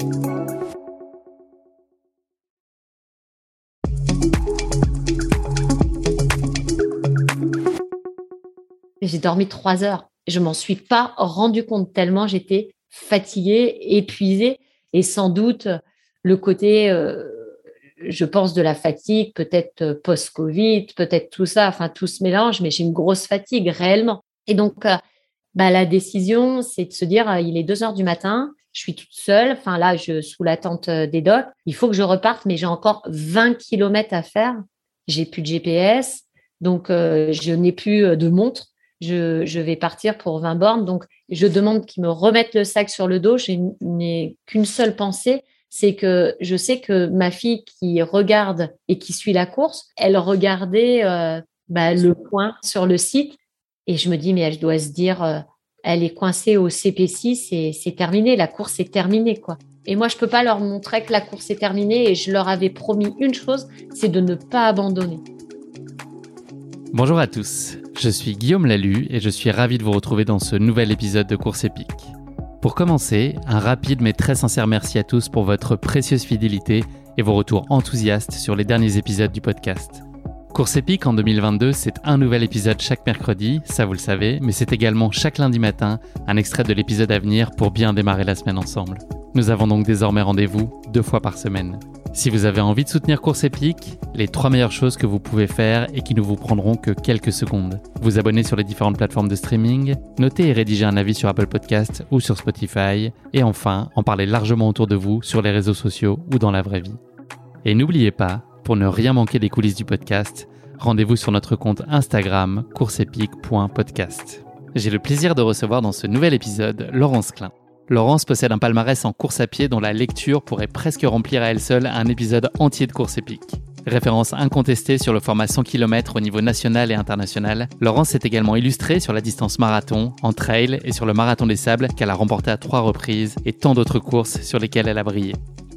J'ai dormi trois heures. Je m'en suis pas rendu compte tellement j'étais fatiguée, épuisée et sans doute le côté, euh, je pense, de la fatigue, peut-être euh, post-Covid, peut-être tout ça, enfin tout se mélange, mais j'ai une grosse fatigue réellement. Et donc, euh, bah, la décision, c'est de se dire, il est deux heures du matin, je suis toute seule, enfin là, je sous l'attente des docs, il faut que je reparte, mais j'ai encore 20 kilomètres à faire. J'ai plus de GPS, donc je n'ai plus de montre je, vais partir pour 20 bornes. Donc, je demande qu'ils me remettent le sac sur le dos. Je n'ai qu'une seule pensée, c'est que je sais que ma fille qui regarde et qui suit la course, elle regardait euh, bah, le point sur le site et je me dis, mais elle doit se dire, euh, elle est coincée au CP6 et c'est terminé, la course est terminée, quoi. Et moi, je peux pas leur montrer que la course est terminée et je leur avais promis une chose, c'est de ne pas abandonner. Bonjour à tous. Je suis Guillaume Lalu et je suis ravi de vous retrouver dans ce nouvel épisode de Course épique. Pour commencer, un rapide mais très sincère merci à tous pour votre précieuse fidélité et vos retours enthousiastes sur les derniers épisodes du podcast. Course épique en 2022, c'est un nouvel épisode chaque mercredi, ça vous le savez, mais c'est également chaque lundi matin un extrait de l'épisode à venir pour bien démarrer la semaine ensemble. Nous avons donc désormais rendez-vous deux fois par semaine. Si vous avez envie de soutenir Course Épique, les trois meilleures choses que vous pouvez faire et qui ne vous prendront que quelques secondes. Vous abonner sur les différentes plateformes de streaming, noter et rédiger un avis sur Apple Podcast ou sur Spotify, et enfin en parler largement autour de vous sur les réseaux sociaux ou dans la vraie vie. Et n'oubliez pas, pour ne rien manquer des coulisses du podcast, rendez-vous sur notre compte Instagram courseepique.podcast. J'ai le plaisir de recevoir dans ce nouvel épisode Laurence Klein. Laurence possède un palmarès en course à pied dont la lecture pourrait presque remplir à elle seule un épisode entier de course épique. Référence incontestée sur le format 100 km au niveau national et international, Laurence s'est également illustrée sur la distance marathon, en trail et sur le marathon des sables qu'elle a remporté à trois reprises et tant d'autres courses sur lesquelles elle a brillé.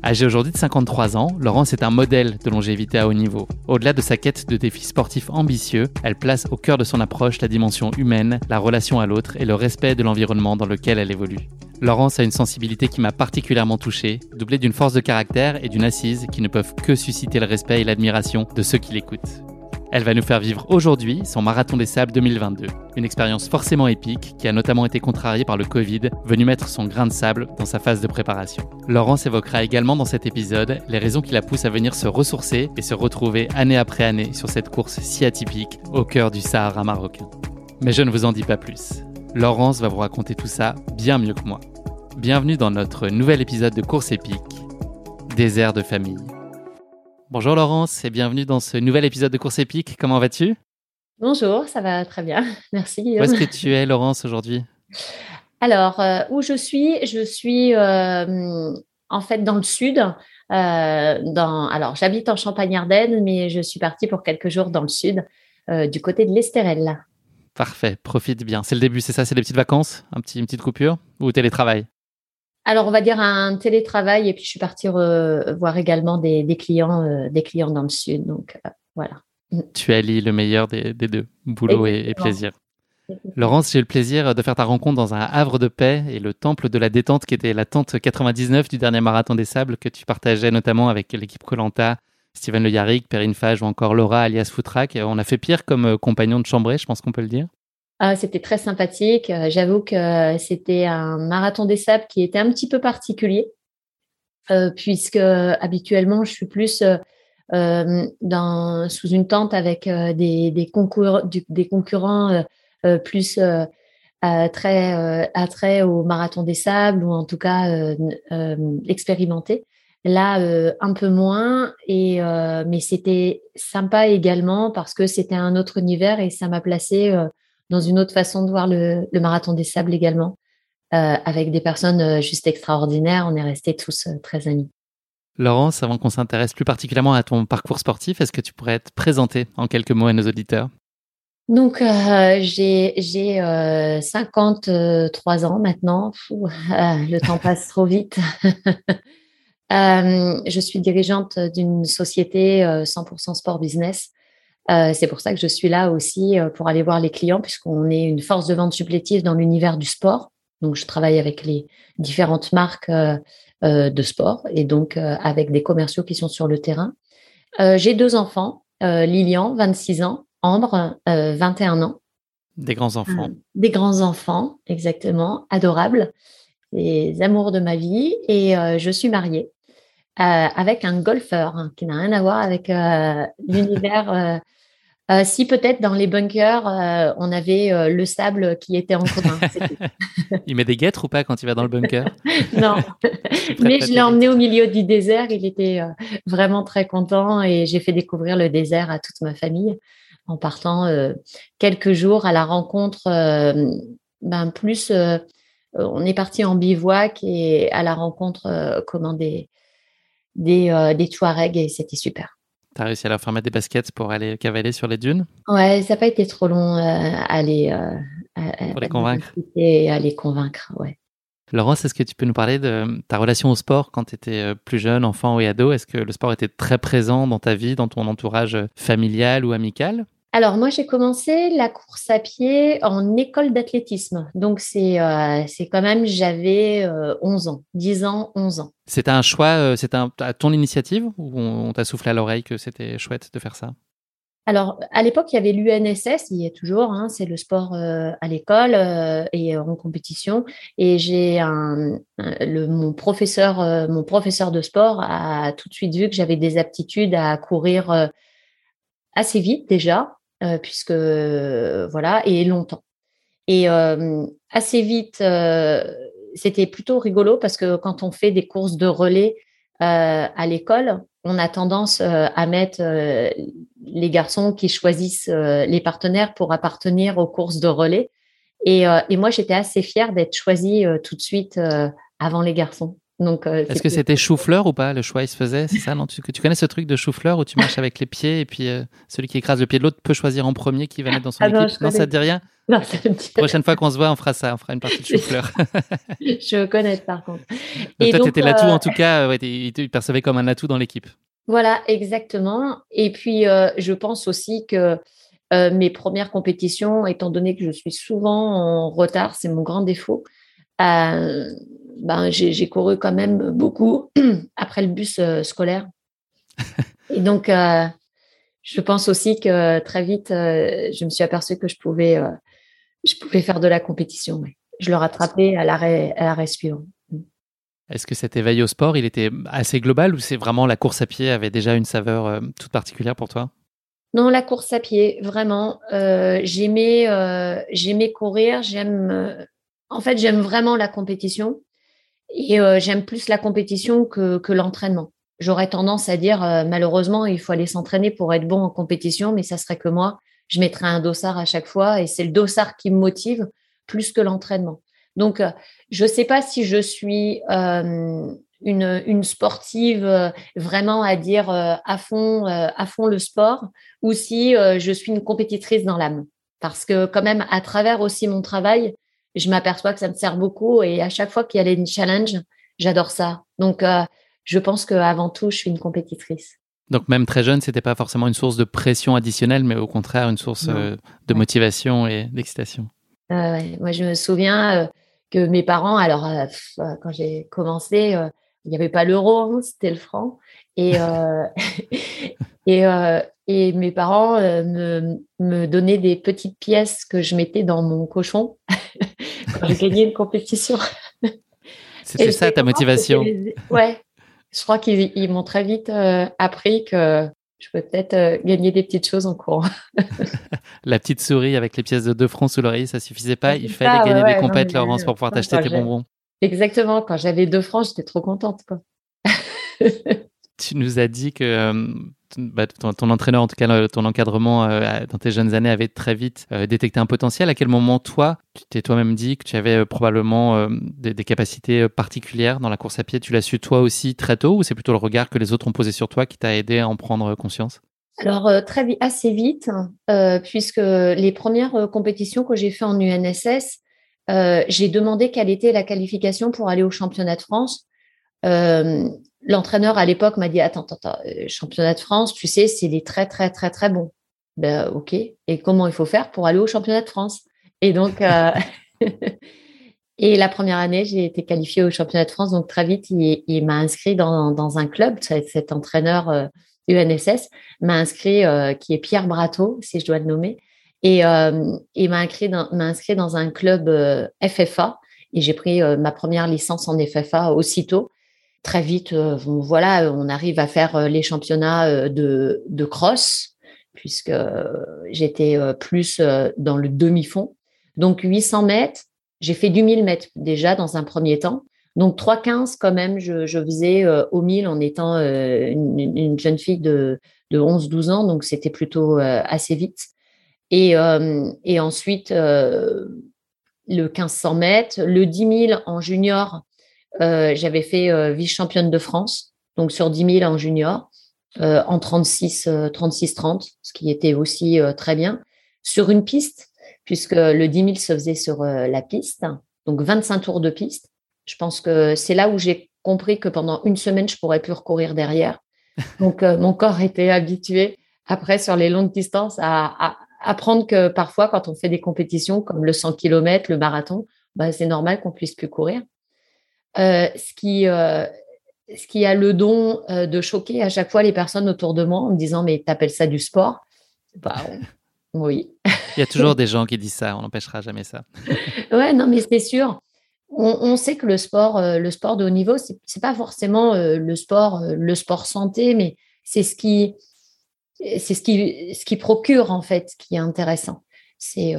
Âgée aujourd'hui de 53 ans, Laurence est un modèle de longévité à haut niveau. Au-delà de sa quête de défis sportifs ambitieux, elle place au cœur de son approche la dimension humaine, la relation à l'autre et le respect de l'environnement dans lequel elle évolue. Laurence a une sensibilité qui m'a particulièrement touché, doublée d'une force de caractère et d'une assise qui ne peuvent que susciter le respect et l'admiration de ceux qui l'écoutent. Elle va nous faire vivre aujourd'hui son Marathon des Sables 2022, une expérience forcément épique qui a notamment été contrariée par le Covid, venu mettre son grain de sable dans sa phase de préparation. Laurence évoquera également dans cet épisode les raisons qui la poussent à venir se ressourcer et se retrouver année après année sur cette course si atypique au cœur du Sahara marocain. Mais je ne vous en dis pas plus. Laurence va vous raconter tout ça bien mieux que moi. Bienvenue dans notre nouvel épisode de Course épique, Désert de famille. Bonjour Laurence et bienvenue dans ce nouvel épisode de Course épique. Comment vas-tu? Bonjour, ça va très bien. Merci. Guillaume. Où est-ce que tu es Laurence aujourd'hui? Alors, euh, où je suis? Je suis euh, en fait dans le sud. Euh, dans, alors, j'habite en Champagne-Ardenne, mais je suis partie pour quelques jours dans le sud, du côté de l'Estérel. Parfait, profite bien. C'est le début, c'est ça? C'est des petites vacances? Un petit, Une petite coupure? Ou télétravail? Alors, on va dire un télétravail et puis je suis partie voir également des, clients, euh, des clients dans le sud. Donc, euh, voilà. Mm. Tu allies le meilleur des, deux, boulot et, plaisir. Laurence, j'ai eu le plaisir de faire ta rencontre dans un havre de paix et le temple de la détente qui était la tente 99 du dernier marathon des sables que tu partageais notamment avec l'équipe Colanta, Steven Le Yarrick, Perrine Fage ou encore Laura alias Footrak. On a fait pire comme euh, compagnon de chambrée, je pense qu'on peut le dire. Ah, c'était très sympathique. Euh, j'avoue que c'était un marathon des sables qui était un petit peu particulier. puisque habituellement, je suis plus dans, sous une tente avec des, des, des concurrents plus très attrait au marathon des sables ou en tout cas expérimentés. Là, un peu moins, et mais c'était sympa également parce que c'était un autre univers et ça m'a placé dans une autre façon de voir le, le marathon des sables également, avec des personnes juste extraordinaires. On est restés tous très amis. Laurence, avant qu'on s'intéresse plus particulièrement à ton parcours sportif, est-ce que tu pourrais te présenter en quelques mots à nos auditeurs? Donc, euh, j'ai 53 ans maintenant. le temps passe trop vite. je suis dirigeante d'une société 100% sport business. C'est pour ça que je suis là aussi pour aller voir les clients, puisqu'on est une force de vente supplétive dans l'univers du sport. Donc, je travaille avec les différentes marques de sport et donc avec des commerciaux qui sont sur le terrain. j'ai deux enfants, Lilian, 26 ans, Ambre, 21 euh, ans. Des grands-enfants. Euh, des grands-enfants, exactement, adorables, les amours de ma vie. Et euh, je suis mariée avec un golfeur hein, qui n'a rien à voir avec l'univers. si peut-être dans les bunkers, on avait le sable qui était en commun. il met des guêtres ou pas quand il va dans le bunker? Non, mais je l'ai emmené au milieu du désert. Il était vraiment très content et j'ai fait découvrir le désert à toute ma famille en partant euh, quelques jours à la rencontre, euh, ben plus, euh, on est parti en bivouac et à la rencontre comment des, des, des Touaregs et c'était super. Tu as réussi à leur faire mettre des baskets pour aller cavaler sur les dunes? Ouais, ça n'a pas été trop long à aller. pour les convaincre Et à les convaincre, ouais. Laurence, est-ce que tu peux nous parler de ta relation au sport quand tu étais plus jeune, enfant ou ado? Est-ce que le sport était très présent dans ta vie, dans ton entourage familial ou amical? Alors moi j'ai commencé la course à pied en école d'athlétisme. Donc c'est euh, c'est quand même j'avais 11 euh, ans, 10 ans, 11 ans. C'était un choix, euh, c'était à ton initiative ou on, t'a soufflé à l'oreille que c'était chouette de faire ça? Alors, à l'époque, il y avait l'UNSS, il y a toujours, hein, c'est le sport à l'école et en compétition. Et j'ai un, le, mon professeur, mon professeur de sport a tout de suite vu que j'avais des aptitudes à courir assez vite déjà, euh, puisque voilà, et longtemps. Et euh, assez vite, euh, c'était plutôt rigolo parce que quand on fait des courses de relais à l'école, on a tendance à mettre les garçons qui choisissent les partenaires pour appartenir aux courses de relais. Et, et moi, j'étais assez fière d'être choisie tout de suite avant les garçons. Euh, Est-ce que c'était chou-fleur ou pas? Le choix, il se faisait, c'est ça non? Tu, tu, connais ce truc de chou-fleur où tu marches avec les pieds et puis euh, celui qui écrase le pied de l'autre peut choisir en premier qui va mettre dans son ah équipe? Non, ça te dit rien? Non, ça me dit Prochaine fois qu'on se voit, on fera ça, on fera une partie de chou-fleur. je connais par contre. et toi, tu étais l'atout en euh, tout cas, ouais, il te percevait comme un atout dans l'équipe. Voilà, exactement. Et puis, je pense aussi que mes premières compétitions, étant donné que je suis souvent en retard, c'est mon grand défaut. Ben, j'ai couru quand même beaucoup après le bus euh, scolaire. Et donc, euh, je pense aussi que très vite, euh, je me suis aperçue que je pouvais, je pouvais faire de la compétition. Je le rattrapais à l'arrêt suivant. Est-ce que cet éveil au sport, il était assez global ou c'est vraiment la course à pied avait déjà une saveur toute particulière pour toi? Non, la course à pied, vraiment. j'aimais, j'aimais courir. J'aime, en fait, j'aime vraiment la compétition. Et euh, j'aime plus la compétition que, l'entraînement. J'aurais tendance à dire, euh, malheureusement, il faut aller s'entraîner pour être bon en compétition, mais ça serait que moi, je mettrais un dossard à chaque fois et c'est le dossard qui me motive plus que l'entraînement. Donc, euh, je ne sais pas si je suis une, une, sportive vraiment à dire à, fond, à fond le sport ou si je suis une compétitrice dans l'âme. Parce que quand même, à travers aussi mon travail, je m'aperçois que ça me sert beaucoup et à chaque fois qu'il y a une challenge, j'adore ça. Donc, euh, je pense qu'avant tout, je suis une compétitrice. Donc même très jeune, c'était pas forcément une source de pression additionnelle, mais au contraire une source euh, de motivation et d'excitation. Moi, je me souviens euh, que mes parents, alors quand j'ai commencé, il n'y avait pas l'euro, hein, c'était le franc, et et, et mes parents me, me donnaient des petites pièces que je mettais dans mon cochon j'ai gagné une compétition. C'était ça ta motivation Ouais. Je crois qu'ils m'ont très vite appris que je peux peut-être gagner des petites choses en cours. la petite souris avec les pièces de 2 francs sous l'oreiller, ça suffisait pas. Il fallait gagner des compètes, Laurence, pour pouvoir t'acheter tes bonbons. Exactement. Quand j'avais 2 francs, j'étais trop contente. Quoi. tu nous as dit que euh, bah, ton, entraîneur, en tout cas ton encadrement euh, dans tes jeunes années, avait très vite euh, détecté un potentiel. À quel moment, toi, tu t'es toi-même dit que tu avais probablement des, capacités particulières dans la course à pied? Tu l'as su toi aussi très tôt ou c'est plutôt le regard que les autres ont posé sur toi qui t'a aidé à en prendre conscience? Alors très vite, assez vite, puisque les premières compétitions que j'ai fait en UNSS, j'ai demandé quelle était la qualification pour aller au championnat de France l'entraîneur à l'époque m'a dit attends, attends, euh, championnat de France, tu sais, c'est les très, très, très, très bons. Ben, ok. Et comment il faut faire pour aller au championnat de France? Et donc, euh, et la première année, j'ai été qualifiée au championnat de France. Donc, très vite, il, m'a inscrit dans, un club. Cet, entraîneur UNSS euh, m'a inscrit, qui est Pierre Brato, si je dois le nommer. Et il m'a inscrit, dans, inscrit dans un club FFA. Et j'ai pris ma première licence en FFA aussitôt très vite, euh, voilà, on arrive à faire euh, les championnats euh, de, de cross, puisque j'étais plus dans le demi-fond. Donc 800 mètres, j'ai fait du 1000 mètres déjà dans un premier temps. Donc 3,15 quand même, je, faisais au 1000 en étant une, jeune fille de, de 11-12 ans, donc c'était plutôt assez vite. Et, et ensuite, le 1500 mètres, le 10 000 en junior, euh, j'avais fait euh, vice-championne de France, donc sur 10 000 en junior, euh, en 36, 36 30, ce qui était aussi très bien. Sur une piste, puisque le 10 000 se faisait sur la piste, donc 25 tours de piste. Je pense que c'est là où j'ai compris que pendant une semaine, je pourrais plus recourir derrière. Donc, mon corps était habitué, après, sur les longues distances, à, apprendre que parfois, quand on fait des compétitions comme le 100 km, le marathon, bah, c'est normal qu'on puisse plus courir. Euh, ce, qui, euh, ce qui a le don euh, de choquer à chaque fois les personnes autour de moi en me disant Mais t'appelles ça du sport? Bah, Oui. Il y a toujours des gens qui disent ça, on n'empêchera jamais ça. ouais, non, mais c'est sûr. On, sait que le sport, le sport de haut niveau, c'est, n'est pas forcément le sport, le sport santé, mais c'est ce qui, c'est ce qui, ce qui procure en fait, ce qui est intéressant. C'est,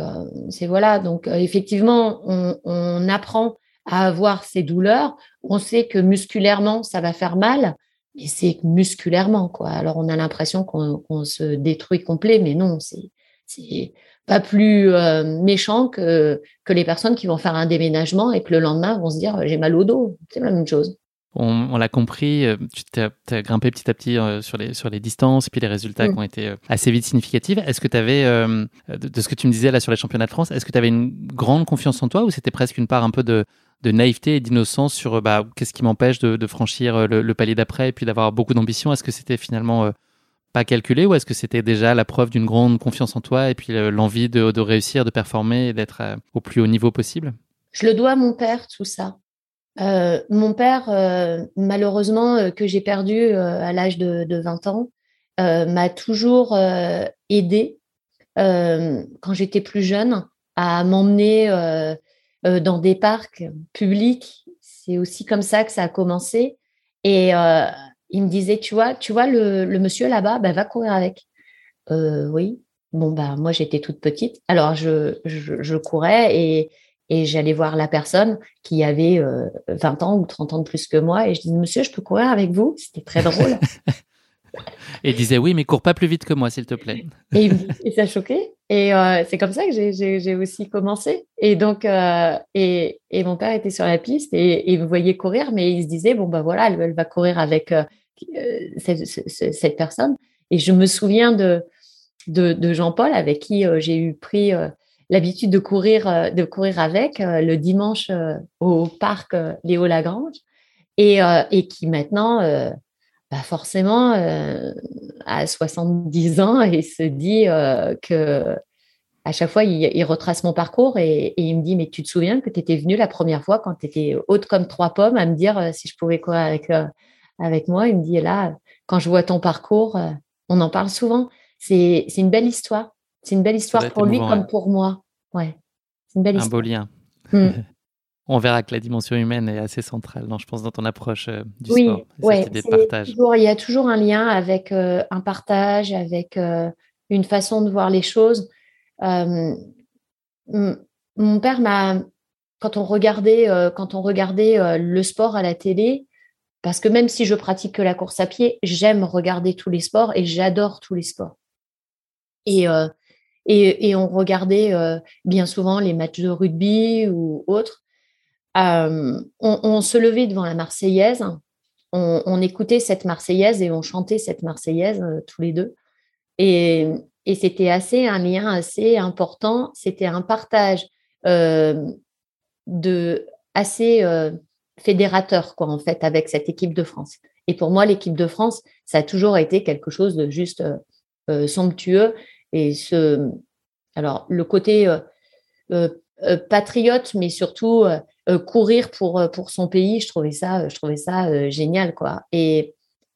c'est voilà. Donc effectivement, on, on apprend à avoir ces douleurs. On sait que musculairement, ça va faire mal, mais c'est musculairement, quoi. Alors, on a l'impression qu'on se détruit complet, mais non, c'est pas plus euh, méchant que, que les personnes qui vont faire un déménagement et que le lendemain vont se dire j'ai mal au dos. C'est la même chose. On, l'a compris, euh, tu as, grimpé petit à petit euh, sur, les, sur les distances, puis les résultats qui ont été assez vite significatifs. Est-ce que tu avais, de, ce que tu me disais là sur les championnats de France, est-ce que tu avais une grande confiance en toi ou c'était presque une part un peu de, de naïveté et d'innocence sur bah, qu'est-ce qui m'empêche de, franchir euh, le, palier d'après et puis d'avoir beaucoup d'ambition? Est-ce que c'était finalement euh, pas calculé ou est-ce que c'était déjà la preuve d'une grande confiance en toi et puis euh, l'envie de, réussir, de performer et d'être au plus haut niveau possible? Je le dois à mon père, tout ça. mon père, malheureusement, que j'ai perdu à l'âge de, de, 20 ans, m'a toujours aidé quand j'étais plus jeune à m'emmener euh, dans des parcs publics. C'est aussi comme ça que ça a commencé. Et euh, il me disait, tu vois, tu vois le, monsieur là-bas, bah, va courir avec. Euh, oui. Bon, bah, moi, j'étais toute petite. Alors, je, je, courais et, et j'allais voir la personne qui avait 20 ans ou 30 ans de plus que moi. Et je dis, monsieur, je peux courir avec vous? C'était très drôle. et il disait, oui, mais cours pas plus vite que moi, s'il te plaît. et, ça choquait. Et euh, c'est comme ça que j'ai aussi commencé. Et donc, euh, et, et, mon père était sur la piste et, et, me voyait courir, mais il se disait, bon, ben voilà, elle, va courir avec euh, cette, cette, personne. Et je me souviens de, de, de Jean-Paul, avec qui j'ai eu pris l'habitude de courir, de courir avec le dimanche au parc Léo Lagrange, et, et qui maintenant bah, forcément, euh, à 70 ans, il se dit euh, que à chaque fois, il, retrace mon parcours et, il me dit Mais tu te souviens que tu étais venue la première fois quand tu étais haute comme trois pommes à me dire euh, si je pouvais courir avec, avec moi? Il me dit là, quand je vois ton parcours, on en parle souvent. C'est une belle histoire. C'est une belle histoire pour lui comme pour moi. Ouais. C'est une belle Un beau lien. Mmh. on verra que la dimension humaine est assez centrale, je pense, dans ton approche euh, du oui, sport. Oui, il y a toujours un lien avec euh, un partage, avec euh, une façon de voir les choses. mon père m'a, quand on regardait, quand on regardait le sport à la télé, parce que même si je pratique que la course à pied, j'aime regarder tous les sports et j'adore tous les sports. Et, et, on regardait bien souvent les matchs de rugby ou autres. Euh, on, se levait devant la Marseillaise, on, écoutait cette Marseillaise et on chantait cette Marseillaise euh, tous les deux. Et, c'était assez un lien assez important. C'était un partage euh, de assez fédérateur quoi en fait avec cette équipe de France. Et pour moi, l'équipe de France, ça a toujours été quelque chose de juste somptueux. Et ce, alors le côté patriote, mais surtout courir pour, euh, pour son pays, je trouvais ça, je trouvais ça euh, génial. Quoi. Et,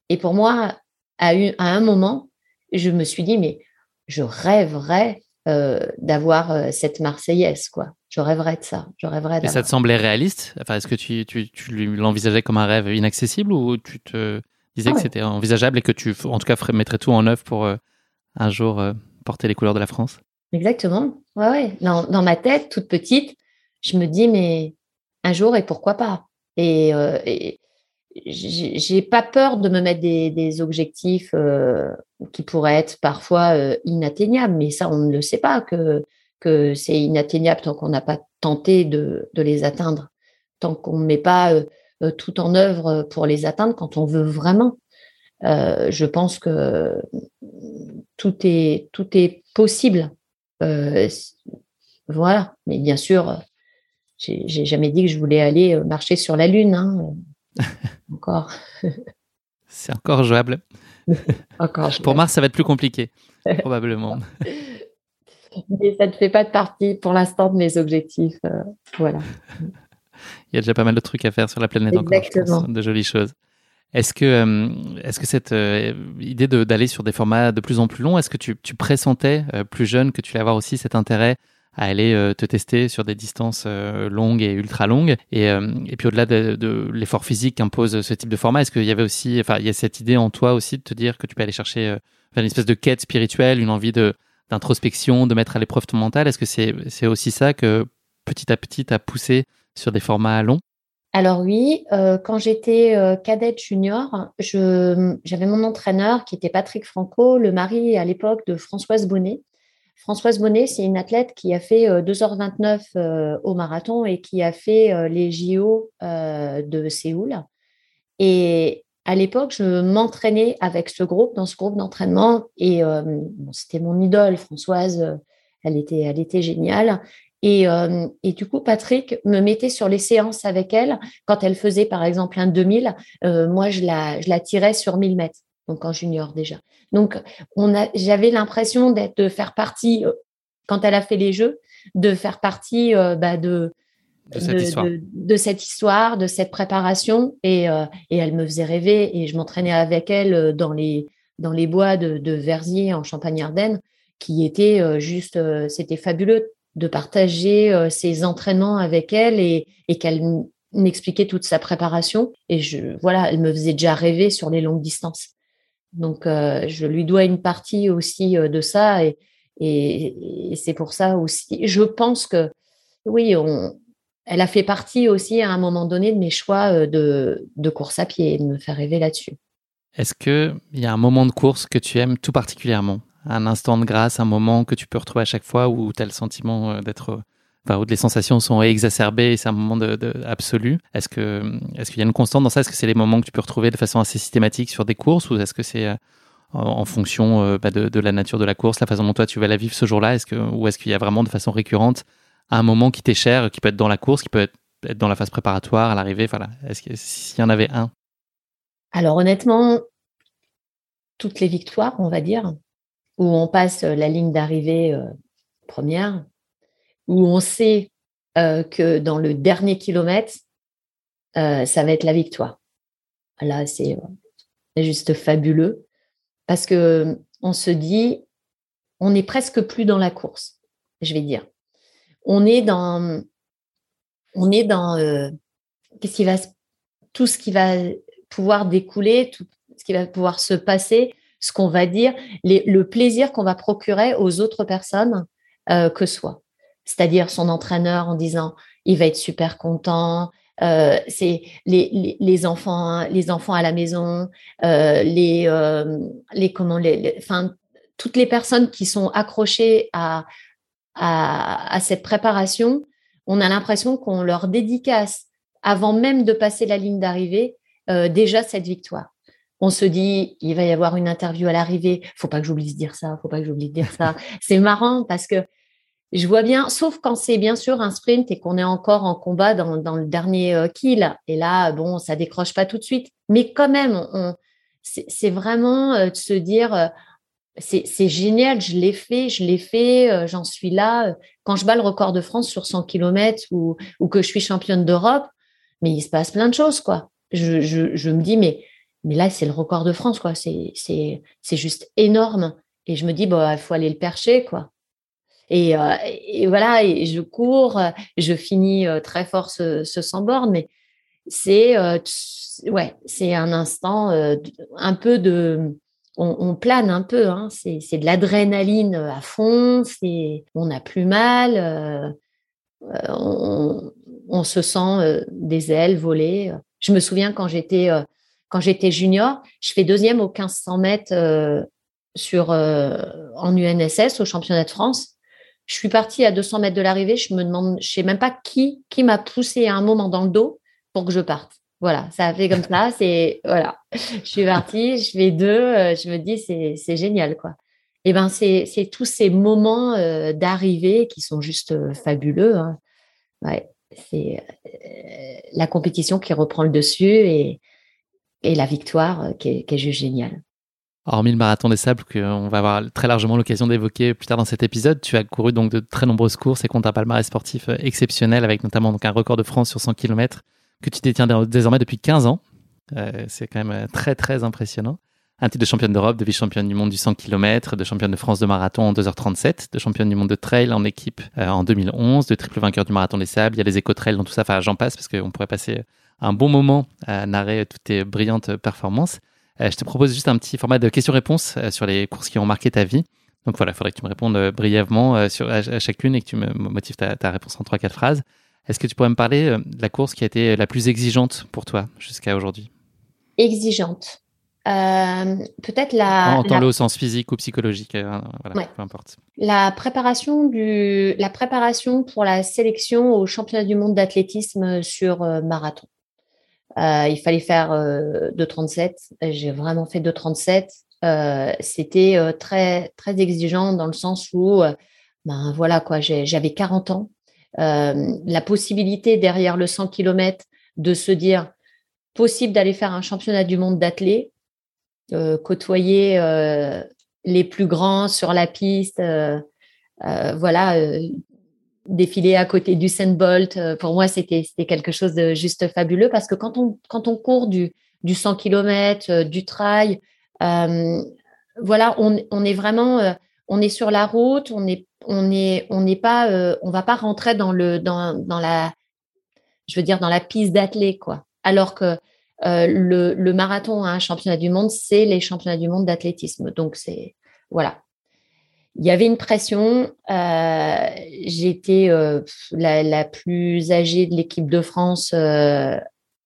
et pour moi, à, à un moment, je me suis dit, mais je rêverais d'avoir cette Marseillaise, quoi. Je rêverais de ça. Je rêverais Et ça te semblait réaliste? Enfin, Est-ce que tu, tu, tu l'envisageais comme un rêve inaccessible ou tu te disais ah que c'était envisageable et que tu, en tout cas, mettrais tout en œuvre pour un jour porter les couleurs de la France? Exactement. Ouais, ouais. Dans, dans, ma tête, toute petite, je me dis, mais un jour et pourquoi pas. Et, euh, j'ai pas peur de me mettre des, objectifs euh, qui pourraient être parfois euh, inatteignables, mais ça, on ne le sait pas que, c'est inatteignable tant qu'on n'a pas tenté de, les atteindre, tant qu'on ne met pas tout en œuvre pour les atteindre quand on veut vraiment. je pense que tout est, tout est possible. voilà, mais bien sûr, j'ai jamais dit que je voulais aller euh, marcher sur la Lune. Hein. encore. C'est encore jouable. encore Pour Mars, ça va être plus compliqué, probablement. Mais ça ne fait pas de partie pour l'instant de mes objectifs. Euh, voilà. Il y a déjà pas mal de trucs à faire sur la planète Exactement. encore, de jolies choses. Est-ce que, euh, est-ce que cette idée d'aller sur des formats de plus en plus longs, est-ce que tu, tu pressentais plus jeune que tu allais avoir aussi cet intérêt à aller euh, te tester sur des distances euh, longues et ultra longues. Et, euh, puis au-delà de, l'effort physique qu'impose ce type de format, est-ce qu'il y avait aussi, enfin, il y a cette idée en toi aussi de te dire que tu peux aller chercher une espèce de quête spirituelle, une envie de d'introspection, de mettre à l'épreuve ton mental? Est-ce que c'est c'est aussi ça que petit à petit t'a poussé sur des formats longs? Alors oui, quand j'étais cadette junior, j'avais mon entraîneur qui était Patrick Franco, le mari à l'époque de Françoise Bonnet, Françoise Bonnet, c'est une athlète qui a fait 2h29 euh, euh, au marathon et qui a fait euh, les JO de Séoul. Et à l'époque, je m'entraînais avec ce groupe, dans ce groupe d'entraînement. Et c'était mon idole, Françoise. Elle était, elle était géniale. Et, du coup, Patrick me mettait sur les séances avec elle. Quand elle faisait, par exemple, un 2000, moi, je la, je la tirais sur 1000 mètres donc en junior déjà. Donc, on a, j'avais l'impression d'être, de faire partie, euh, quand elle a fait les jeux, de faire partie euh, bah, de, de, cette histoire, de cette préparation. Et, euh, et, elle me faisait rêver. Et je m'entraînais avec elle dans les, dans les bois de, de Verzier en Champagne-Ardenne, qui était juste, c'était fabuleux de partager ses entraînements avec elle et, et qu'elle m'expliquait toute sa préparation. Et je, voilà, elle me faisait déjà rêver sur les longues distances. Donc, euh, je lui dois une partie aussi euh, de ça. Et, c'est pour ça aussi. Je pense que, oui, elle a fait partie aussi à un moment donné de mes choix euh, de, de course à pied de me faire rêver là-dessus. Est-ce qu'il y a un moment de course que tu aimes tout particulièrement? Un instant de grâce, un moment que tu peux retrouver à chaque fois où tu as le sentiment d'être où les sensations sont exacerbées et c'est un moment absolu. Est-ce que est-ce qu'il y a une constante dans ça? Est-ce que c'est les moments que tu peux retrouver de façon assez systématique sur des courses? Ou est-ce que c'est euh, en fonction euh, bah, de, la nature de la course, la façon dont toi tu vas la vivre ce jour-là? Est-ce que ou est-ce qu'il y a vraiment de façon récurrente un moment qui t'est cher, qui peut être dans la course, qui peut être, dans la phase préparatoire, à l'arrivée? Voilà. Est-ce que s'il y en avait un? Alors honnêtement, toutes les victoires, on va dire, où on passe la ligne d'arrivée euh, première, où on sait euh, que dans le dernier kilomètre, euh, ça va être la victoire. Là, c'est juste fabuleux parce que on se dit, on n'est presque plus dans la course, je vais dire. On est dans, va tout ce qui va pouvoir découler, tout ce qui va pouvoir se passer, ce qu'on va dire, le plaisir qu'on va procurer aux autres personnes que soi. C'est-à-dire son entraîneur en disant il va être super content, euh, c'est les, les, enfants, les enfants à la maison, euh, les, euh, les comment, les, enfin, toutes les personnes qui sont accrochées à, à, à cette préparation, on a l'impression qu'on leur dédicace avant même de passer la ligne d'arrivée déjà cette victoire. On se dit, il va y avoir une interview à l'arrivée. Faut pas que j'oublie de dire ça. Faut pas que j'oublie de dire ça. c'est marrant parce que je vois bien, sauf quand c'est bien sûr un sprint et qu'on est encore en combat dans, dans, le dernier euh, kill. Et là, bon, ça décroche pas tout de suite. Mais quand même, c'est vraiment euh, de se dire, euh, c'est génial, je l'ai fait, je l'ai fait, j'en suis là. Quand je bats le record de France sur 100 km ou, que je suis championne d'Europe, mais il se passe plein de choses, quoi. Je, me dis, mais, mais là, c'est le record de France, quoi. C'est juste énorme. Et je me dis, bon, il faut aller le percher, quoi. Euh, et, voilà, je cours, je finis euh, très fort ce, ce sans borne, mais c'est euh, ouais, c'est un instant un peu de, on, plane un peu, hein, c'est de l'adrénaline à fond, c'est on n'a plus mal, on, on, se sent des ailes voler. Je me souviens quand j'étais quand j'étais junior, je fais deuxième au 1500 mètres sur en UNSS au championnat de France. Je suis partie à 200 mètres de l'arrivée. Je me demande, je sais même pas qui, qui m'a poussé à un moment dans le dos pour que je parte. Voilà, ça a fait comme ça. C'est voilà, je suis partie, je fais deux. Euh, je me dis c'est génial quoi. Et eh ben c'est tous ces moments euh, d'arrivée qui sont juste euh, fabuleux. Hein. Ouais, c'est la compétition qui reprend le dessus et, et la victoire qui est, qui est juste géniale. Hormis le marathon des sables qu'on va avoir très largement l'occasion d'évoquer plus tard dans cet épisode, tu as couru donc de très nombreuses courses et compte un palmarès sportif euh, exceptionnel avec notamment donc un record de France sur 100 km que tu détiens désormais depuis 15 ans. Euh, c'est quand même euh, très très impressionnant. Un titre de championne d'Europe, de vice-championne du monde du 100 km, de championne de France de marathon en 2h37, de championne du monde de trail en équipe en 2011, de triple vainqueur du marathon des sables. Il y a les éco-trails dans tout ça. Enfin, j'en passe parce qu'on pourrait passer un bon moment à narrer toutes tes brillantes performances. Euh, je te propose juste un petit format de questions-réponses euh, sur les courses qui ont marqué ta vie. Donc voilà, il faudrait que tu me répondes euh, brièvement sur, à, chacune et que tu me motives ta, réponse en 3-4 phrases. Est-ce que tu pourrais me parler de la course qui a été la plus exigeante pour toi jusqu'à aujourd'hui? Exigeante. peut-être la. Entends-le au sens physique ou psychologique, voilà, peu importe. La préparation, du, la préparation pour la sélection au championnat du monde d'athlétisme sur marathon. Euh, il fallait faire 2,37. Euh, J'ai vraiment fait 2,37. Euh, c'était très très exigeant dans le sens où ben voilà quoi j'avais 40 ans la possibilité derrière le 100 km de se dire possible d'aller faire un championnat du monde d'athlètes côtoyer les plus grands sur la piste voilà défiler à côté du Bolt, euh, pour moi, c'était quelque chose de juste fabuleux parce que quand on, quand on court du, du 100 km, euh, du trail, euh, voilà, on, on, est vraiment, on est sur la route, on est, on est, on n'est pas, on va pas rentrer dans le, dans, dans la, je veux dire, dans la piste d'athlète, quoi. Alors que le, le marathon un championnat du monde, c'est les championnats du monde d'athlétisme. Donc, c'est, voilà, il y avait une pression. Euh, J'étais euh, la, la, plus âgée de l'équipe de France euh,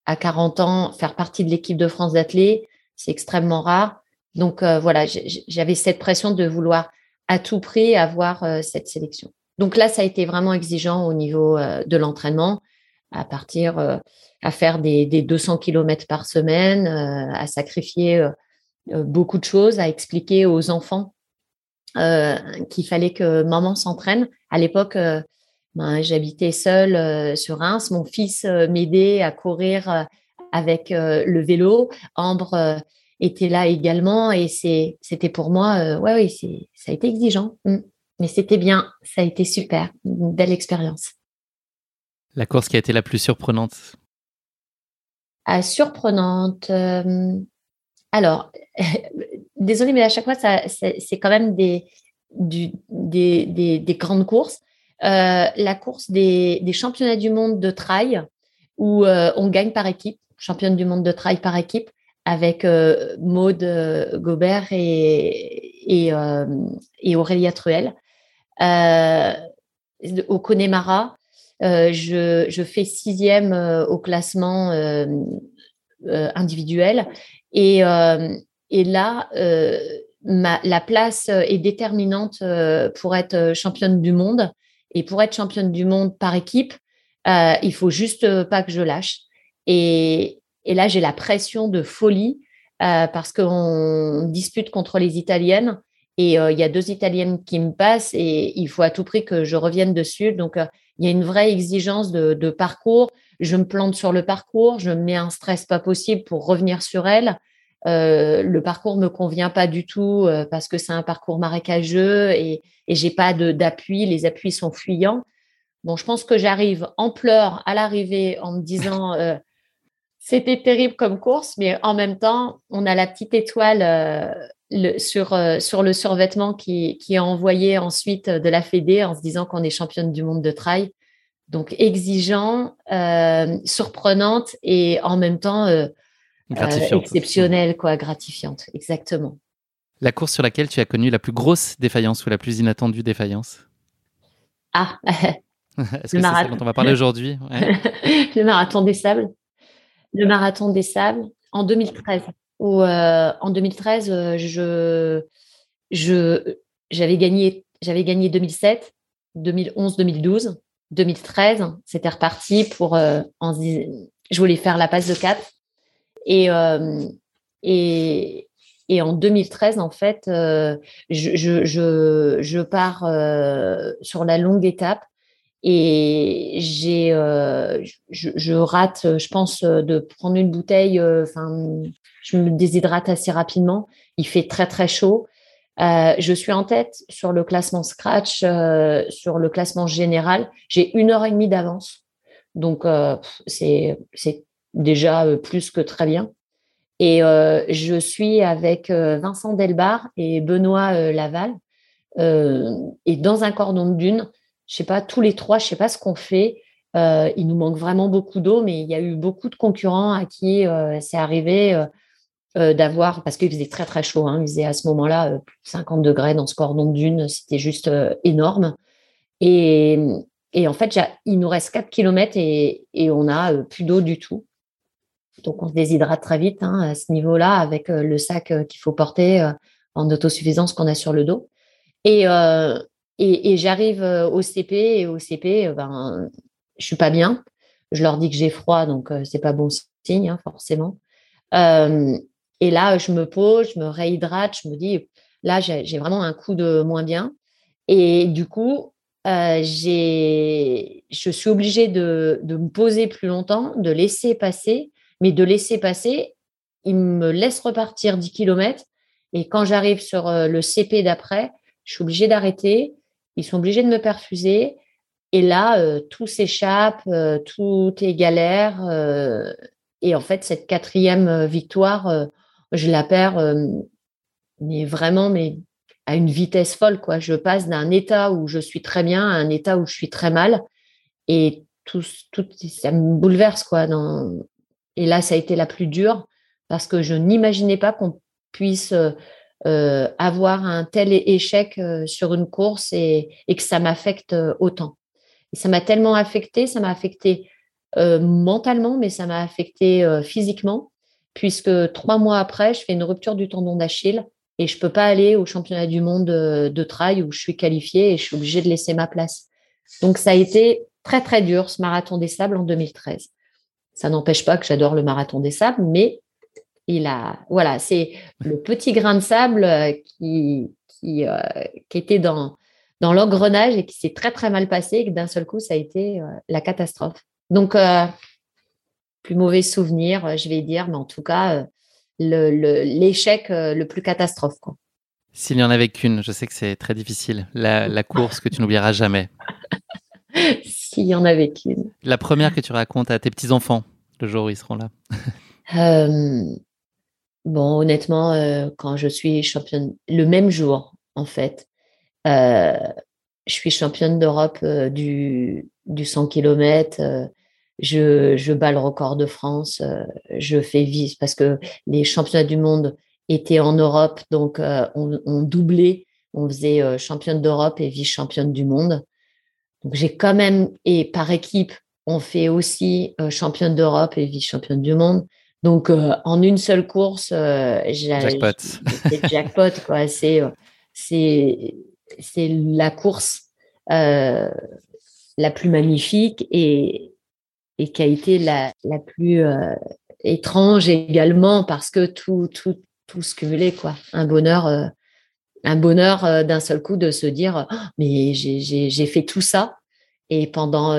à 40 ans. Faire partie de l'équipe de France d'athlètes, c'est extrêmement rare. Donc euh, voilà, j'avais cette pression de vouloir à tout prix avoir euh, cette sélection. Donc là, ça a été vraiment exigeant au niveau de l'entraînement, à partir à faire des, des 200 km par semaine, à sacrifier beaucoup de choses, à expliquer aux enfants euh, qu'il fallait que maman s'entraîne. À l'époque, euh, ben, j'habitais seule euh, sur Reims. Mon fils m'aidait à courir avec le vélo. Ambre était là également et c'était pour moi, ouais, oui, ça a été exigeant, mm. mais c'était bien, ça a été super, une belle expérience. La course qui a été la plus surprenante? Ah, Surprenante. alors, désolée, mais à chaque fois, c'est quand même des, des, des, grandes courses. la course des, championnats du monde de trail où on gagne par équipe, championne du monde de trail par équipe avec euh, Maude euh, Gobert et, et, euh, et Aurélia Truel. au Connemara, je, je, fais sixième au classement individuel. Et, et là, ma, la place est déterminante pour être championne du monde. Et pour être championne du monde par équipe, il faut juste pas que je lâche. Et, et là, j'ai la pression de folie euh, parce qu'on dispute contre les Italiennes et euh, il y a deux Italiennes qui me passent et il faut à tout prix que je revienne dessus. Donc, euh, il y a une vraie exigence de, parcours. Je me plante sur le parcours, je me mets un stress pas possible pour revenir sur elle. Euh, le parcours me convient pas du tout parce que c'est un parcours marécageux et, et j'ai pas d'appui. Les appuis sont fuyants. Bon, je pense que j'arrive en pleurs à l'arrivée en me disant c'était terrible comme course, mais en même temps, on a la petite étoile euh, sur, euh, sur le survêtement qui, qui est envoyé ensuite de la Fédé en se disant qu'on est championne du monde de trail. Donc exigeant, euh, surprenante et en même temps exceptionnelle, quoi, gratifiante, exactement. La course sur laquelle tu as connu la plus grosse défaillance ou la plus inattendue défaillance Ah, est-ce que c'est ça dont on va parler aujourd'hui? Le marathon des sables le marathon des sables en 2013. Où, euh, en 2013, euh, je, je, j'avais gagné, j'avais gagné 2007, 2011, 2012, 2013. C'était reparti pour. Euh, en, je voulais faire la passe de 4. Et, et, et en 2013, en fait, je, je, je, je, pars sur la longue étape et j'ai, euh, je, rate, je pense, de prendre une bouteille. Euh, enfin, je me déshydrate assez rapidement. Il fait très très chaud. Euh, je suis en tête sur le classement scratch, euh, sur le classement général. J'ai une heure et demie d'avance, donc euh, c'est c'est déjà plus que très bien. Et je suis avec Vincent Delbar et Benoît Laval et dans un cordon de dune je sais pas, tous les trois, je sais pas ce qu'on fait. Euh, il nous manque vraiment beaucoup d'eau, mais il y a eu beaucoup de concurrents à qui euh, c'est arrivé euh, d'avoir, parce qu'il faisait très très chaud, hein, il faisait à ce moment-là plus de 50 degrés dans ce cordon de dune, c'était juste énorme. Et, et, en fait, il nous reste 4 km et, et on a plus d'eau du tout. Donc on se déshydrate très vite hein, à ce niveau-là avec le sac qu'il faut porter en autosuffisance qu'on a sur le dos. Et, et, j'arrive euh, au CP et au CP, euh, ben, je suis pas bien. Je leur dis que j'ai froid, donc euh, c'est pas bon signe, hein, forcément. et là, je me pose, je me réhydrate, je me dis, là, j'ai vraiment un coup de moins bien. Et du coup, je suis obligée de, de, me poser plus longtemps, de laisser passer, mais de laisser passer, il me laisse repartir 10 km. Et quand j'arrive sur le CP d'après, je suis obligée d'arrêter ils sont obligés de me perfuser. Et là, euh, tout s'échappe, euh, tout est galère. Euh, et en fait, cette quatrième victoire, je la perds, mais vraiment, mais à une vitesse folle. Quoi. Je passe d'un état où je suis très bien à un état où je suis très mal. Et tout, tout ça me bouleverse. Quoi, dans... Et là, ça a été la plus dure parce que je n'imaginais pas qu'on puisse euh, avoir un tel échec euh, sur une course et, que ça m'affecte euh, autant. Ça m'a tellement affecté, ça m'a affecté mentalement, mais ça m'a affecté physiquement, puisque trois mois après, je fais une rupture du tendon d'Achille et je peux pas aller au championnat du monde de trail où je suis qualifiée et je suis obligée de laisser ma place. Donc ça a été très très dur ce marathon des sables en 2013. Ça n'empêche pas que j'adore le marathon des sables, mais il a, voilà, c'est le petit grain de sable euh, qui, qui, euh, qui était dans, dans l'engrenage et qui s'est très très mal passé et que d'un seul coup, ça a été euh, la catastrophe. Donc, plus mauvais souvenir, je vais dire, mais en tout cas, l'échec le, le, plus catastrophe. S'il n'y en avait qu'une, je sais que c'est très difficile, la, la course que tu n'oublieras jamais. S'il y en avait qu'une. La première que tu racontes à tes petits-enfants, le jour où ils seront là. Bon, honnêtement, euh, quand je suis championne, le même jour, en fait, euh, je suis championne d'Europe du, du 100 km. je, je bats le record de France. je fais vice parce que les championnats du monde étaient en Europe, donc on, on doublait. On faisait championne d'Europe et vice-championne du monde. Donc j'ai quand même, et par équipe, on fait aussi championne d'Europe et vice-championne du monde. Donc, euh, en une seule course, euh, jackpot. C'est jackpot, quoi. C'est, euh, c'est, c'est la course euh, la plus magnifique et, et qui a été la, la plus euh, étrange également parce que tout, tout, tout se cumulait, quoi. Un bonheur, euh, un bonheur d'un seul coup de se dire, oh, mais j'ai, fait tout ça et pendant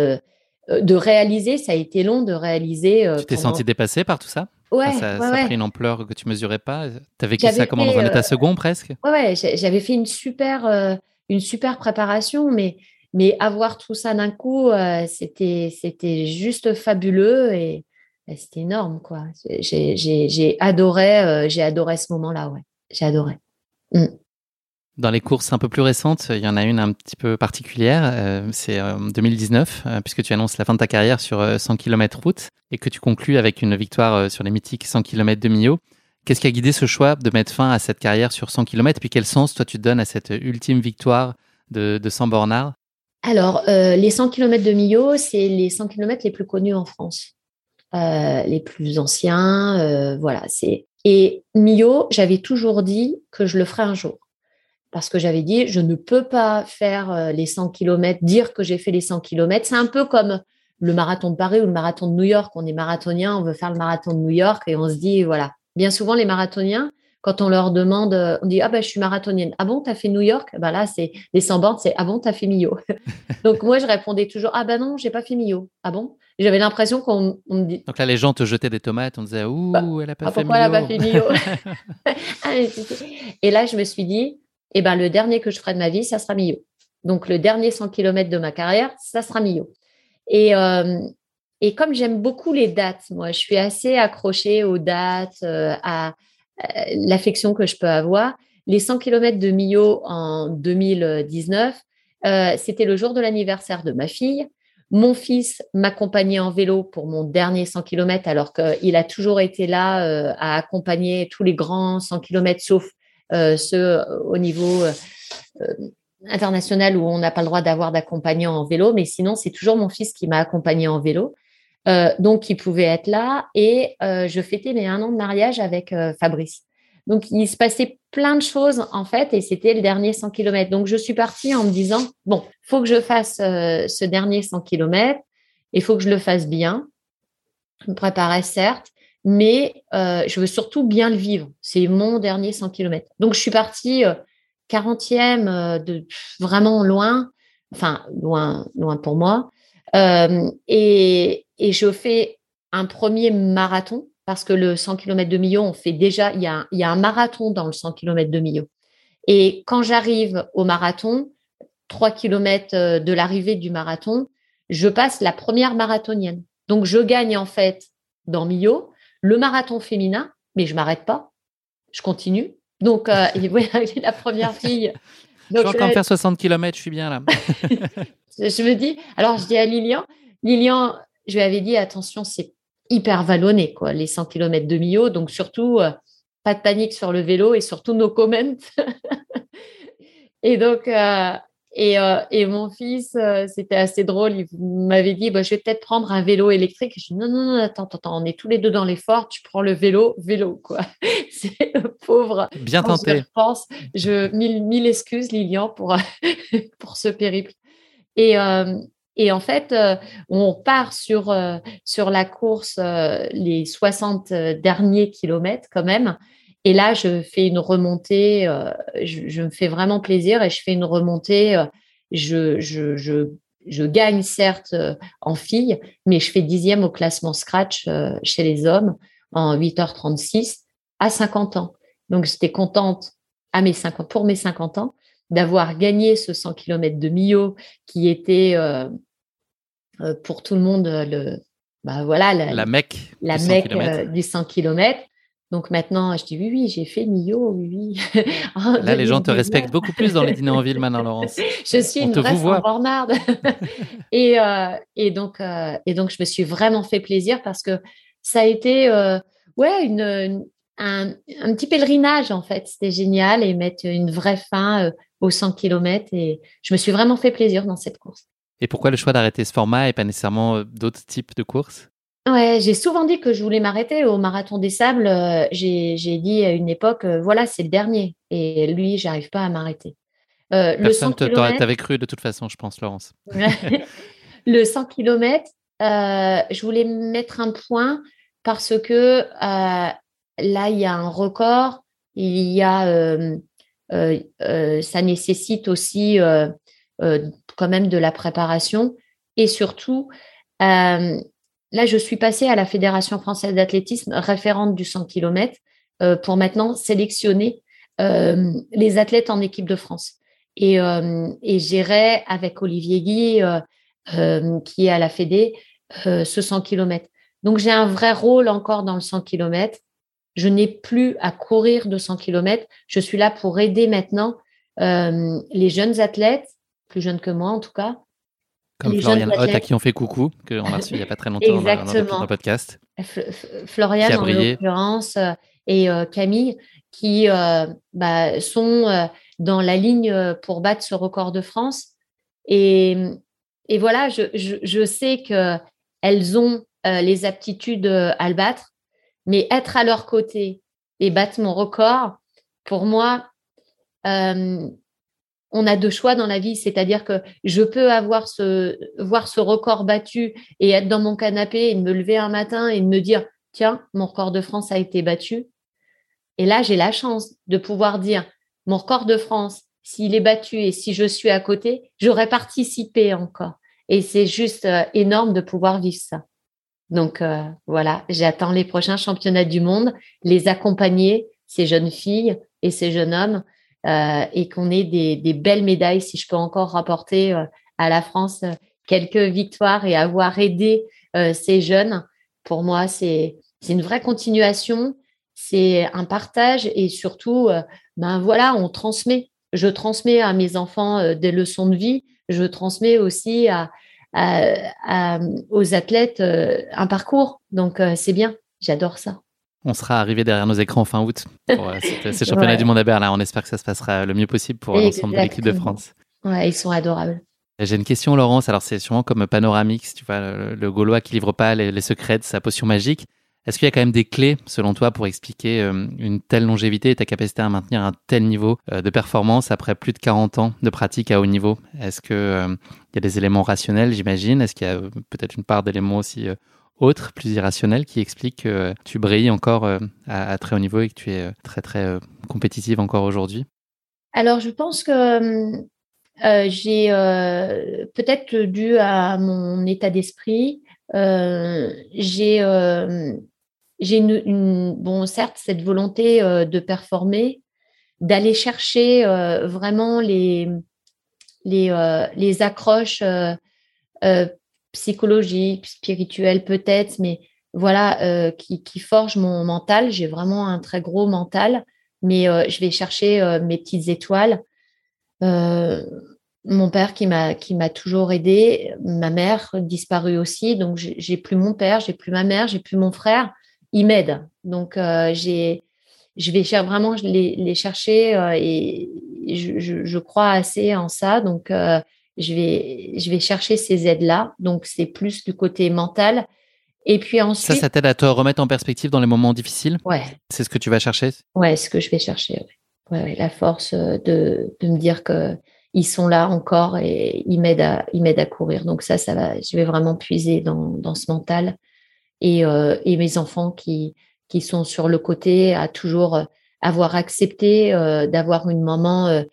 euh, de réaliser, ça a été long de réaliser. Euh, tu t'es senti dépassé par tout ça? Ouais, ça, ouais, a pris une ampleur que tu mesurais pas? Tu as vécu ça comment dans un état euh, second presque? Ouais, ouais j'avais fait une super, une super préparation, mais, mais avoir tout ça d'un coup, c'était, c'était juste fabuleux et, c'était énorme, quoi. J'ai, adoré, j'ai adoré ce moment-là, ouais. J'ai adoré. Mmh. Dans les courses un peu plus récentes, il y en a une un petit peu particulière. Euh, c'est en 2019, euh, puisque tu annonces la fin de ta carrière sur 100 km route et que tu conclus avec une victoire euh, sur les mythiques 100 km de Millau. Qu'est-ce qui a guidé ce choix de mettre fin à cette carrière sur 100 km Puis quel sens toi tu donnes à cette ultime victoire de, de 100 bornards Alors, les 100 km de Millau, c'est les 100 km les plus connus en France, les plus anciens. voilà, c'est et Millau, j'avais toujours dit que je le ferais un jour parce que j'avais dit, je ne peux pas faire euh, les 100 km, dire que j'ai fait les 100 km. C'est un peu comme le marathon de Paris ou le marathon de New York. On est marathonien, on veut faire le marathon de New York et on se dit, voilà. Bien souvent, les marathoniens, quand on leur demande, on dit, ah ben, je suis marathonienne. Ah bon, tu as fait New York? Bah Là, c'est les 100 bornes, c'est, ah bon, tu as fait Millau? Donc, moi, je répondais toujours, ah ben non, j'ai pas fait Millau. Ah bon? J'avais l'impression qu'on me dit. Donc là, les gens te jetaient des tomates, on disait, ouh, bah, elle a pas ah, fait pourquoi elle n'a pas fait Millau? Ah, Et là, je me suis dit, eh ben, le dernier que je ferai de ma vie, ça sera Millau. Donc, le dernier 100 km de ma carrière, ça sera Millau. Et, euh, et comme j'aime beaucoup les dates, moi, je suis assez accrochée aux dates, euh, à, l'affection que je peux avoir. Les 100 km de Millau en 2019, euh, c'était le jour de l'anniversaire de ma fille. Mon fils m'accompagnait en vélo pour mon dernier 100 km, alors qu'il a toujours été là à accompagner tous les grands 100 km, sauf euh, ceux euh, au niveau euh, international où on n'a pas le droit d'avoir d'accompagnant en vélo, mais sinon, c'est toujours mon fils qui m'a accompagné en vélo. donc, il pouvait être là et je fêtais mes un an de mariage avec Fabrice. Donc, il se passait plein de choses en fait et c'était le dernier 100 km. Donc, je suis partie en me disant, bon, faut que je fasse ce dernier 100 km, il faut que je le fasse bien. Je me préparais certes, mais euh, je veux surtout bien le vivre. C'est mon dernier 100 km. Donc, je suis partie 40e euh, de vraiment loin, enfin, loin, loin pour moi. Euh, et, et, je fais un premier marathon parce que le 100 km de Millau, on fait déjà, il y, a, y a un marathon dans le 100 km de Millau. Et quand j'arrive au marathon, 3 km de l'arrivée du marathon, je passe la première marathonienne. Donc, je gagne en fait dans Millau le marathon féminin, mais je m'arrête pas, je continue. Donc, euh, la première fille. je vais encore faire 60 km, je suis bien là. je me dis, alors je dis à Lilian, Lilian, je lui avais dit, attention, c'est hyper vallonné, quoi, les 100 km de Millau, donc surtout, euh, pas de panique sur le vélo et surtout nos comments. et donc, euh, et, euh, et, mon fils, euh, c'était assez drôle. Il m'avait dit, bah, je vais peut-être prendre un vélo électrique. je dis, non, non, non, attends, attends, on est tous les deux dans l'effort. Tu prends le vélo, vélo, quoi. C'est le pauvre. Bien tenté. Je pense, je, mille, mille excuses, Lilian, pour, pour ce périple. Et, euh, et en fait, on part sur, sur la course les 60 derniers kilomètres quand même. Et là, je fais une remontée, euh, je, me fais vraiment plaisir et je fais une remontée. Euh, je, je, je, je, gagne certes euh, en fille, mais je fais dixième au classement scratch chez les hommes en 8h36 à 50 ans. Donc, j'étais contente à mes 50, pour mes 50 ans d'avoir gagné ce 100 km de Millau qui était pour tout le monde le, bah voilà, la, mecque la mecque du 100 km Donc maintenant, je dis oui, oui, j'ai fait Millau, oui, oui. Là, les gens te respectent beaucoup plus dans les dîners en ville maintenant, Laurence. je suis une vraie bornarde. et, euh, et, donc, euh, et donc, je me suis vraiment fait plaisir parce que ça a été euh, ouais, une, un, un, petit pèlerinage, en fait. C'était génial et mettre une vraie fin aux 100 km. Et je me suis vraiment fait plaisir dans cette course. Et pourquoi le choix d'arrêter ce format et pas nécessairement d'autres types de courses? Ouais, j'ai souvent dit que je voulais m'arrêter au marathon des sables. Euh, j'ai dit à une époque, euh, voilà, c'est le dernier. Et lui, j'arrive pas à m'arrêter. Euh, Personne le t'avait cru de toute façon, je pense, Laurence. le 100 km, je voulais mettre un point parce que là, il y a un record. Il y a, ça nécessite aussi quand même de la préparation et surtout Là, je suis passée à la Fédération française d'athlétisme, référente du 100 km, euh, pour maintenant sélectionner euh, les athlètes en équipe de France. Et, euh, et j'irai avec Olivier Guy, qui est à la Fédé, ce 100 km. Donc, j'ai un vrai rôle encore dans le 100 km. Je n'ai plus à courir de 100 km. Je suis là pour aider maintenant les jeunes athlètes, plus jeunes que moi en tout cas, comme Florian Hott, à qui on fait coucou, qu'on a reçu il n'y a pas très longtemps dans, le podcast. Florian, en l'occurrence, euh, et euh, Camille, qui euh, bah, sont dans la ligne pour battre ce record de France. Et, et voilà, je, je, je sais qu'elles ont les aptitudes à le battre, mais être à leur côté et battre mon record, pour moi, on a deux choix dans la vie, c'est-à-dire que je peux avoir ce, voir ce record battu et être dans mon canapé et me lever un matin et me dire, tiens, mon record de France a été battu. Et là, j'ai la chance de pouvoir dire, mon record de France, s'il est battu et si je suis à côté, j'aurais participé encore. Et c'est juste euh, énorme de pouvoir vivre ça. Donc euh, voilà, j'attends les prochains championnats du monde, les accompagner, ces jeunes filles et ces jeunes hommes, euh, et qu'on ait des, belles médailles, si je peux encore rapporter euh, à la France euh, quelques victoires et avoir aidé ces jeunes, pour moi, c'est une vraie continuation, c'est un partage et surtout, ben voilà, on transmet. Je transmets à mes enfants des leçons de vie, je transmets aussi aux athlètes un parcours. Donc, c'est bien, j'adore ça on sera arrivé derrière nos écrans fin août pour euh, ces championnats du monde à Berlin. On espère que ça se passera le mieux possible pour l'ensemble de l'équipe de France. Ouais, ils sont adorables. J'ai une question, Laurence. Alors, c'est sûrement comme Panoramix, tu vois, le, Gaulois qui livre pas les, secrets de sa potion magique. Est-ce qu'il y a quand même des clés, selon toi, pour expliquer euh, une telle longévité et ta capacité à maintenir un tel niveau euh, de performance après plus de 40 ans de pratique à haut niveau? Est-ce qu'il y a des éléments rationnels, j'imagine? Est-ce qu'il y a peut-être une part d'éléments aussi autre, plus irrationnel, qui explique que tu brilles encore euh, à, très haut niveau et que tu es euh, très, très euh, compétitive encore aujourd'hui. Alors, je pense que j'ai peut-être dû à mon état d'esprit, j'ai j'ai une, bon, certes, cette volonté de performer, d'aller chercher vraiment les, les, les accroches psychologique, spirituel peut-être, mais voilà, euh, qui, qui, forge mon mental. J'ai vraiment un très gros mental, mais euh, je vais chercher euh, mes petites étoiles. mon père qui m'a qui m'a toujours aidé, ma mère disparue aussi, donc j'ai plus mon père, j'ai plus ma mère, j'ai plus mon frère. Ils m'aident, donc j'ai je vais vraiment les, les chercher et je, crois assez en ça, donc je vais, je vais chercher ces aides-là. Donc, c'est plus du côté mental. Et puis ensuite. Ça, ça t'aide à te remettre en perspective dans les moments difficiles? Ouais. C'est ce que tu vas chercher? Ouais, ce que je vais chercher. Ouais. Ouais, la force euh, de, de me dire que ils sont là encore et ils m'aident à, ils m'aident à courir. Donc ça, ça va, je vais vraiment puiser dans, dans ce mental. Et, euh, et mes enfants qui, qui sont sur le côté à toujours euh, avoir accepté euh, d'avoir une maman euh, euh,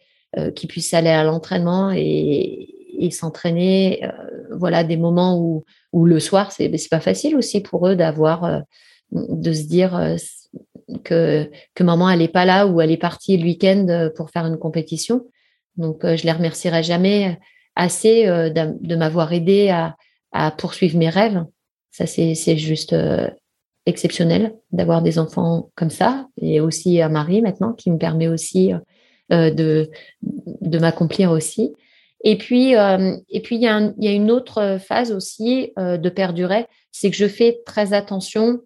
qui puissent aller à l'entraînement et, et s'entraîner. Euh, voilà des moments où, où le soir, c'est c'est pas facile aussi pour eux d'avoir euh, de se dire que que maman elle est pas là ou elle est partie le week-end pour faire une compétition. Donc je les remercierai jamais assez de, m'avoir aidé à, à poursuivre mes rêves. Ça c'est juste exceptionnel d'avoir des enfants comme ça et aussi un mari maintenant qui me permet aussi de, de m'accomplir aussi. Et puis, puis il y, a y, a une autre phase aussi de perdurer, c'est que je fais très attention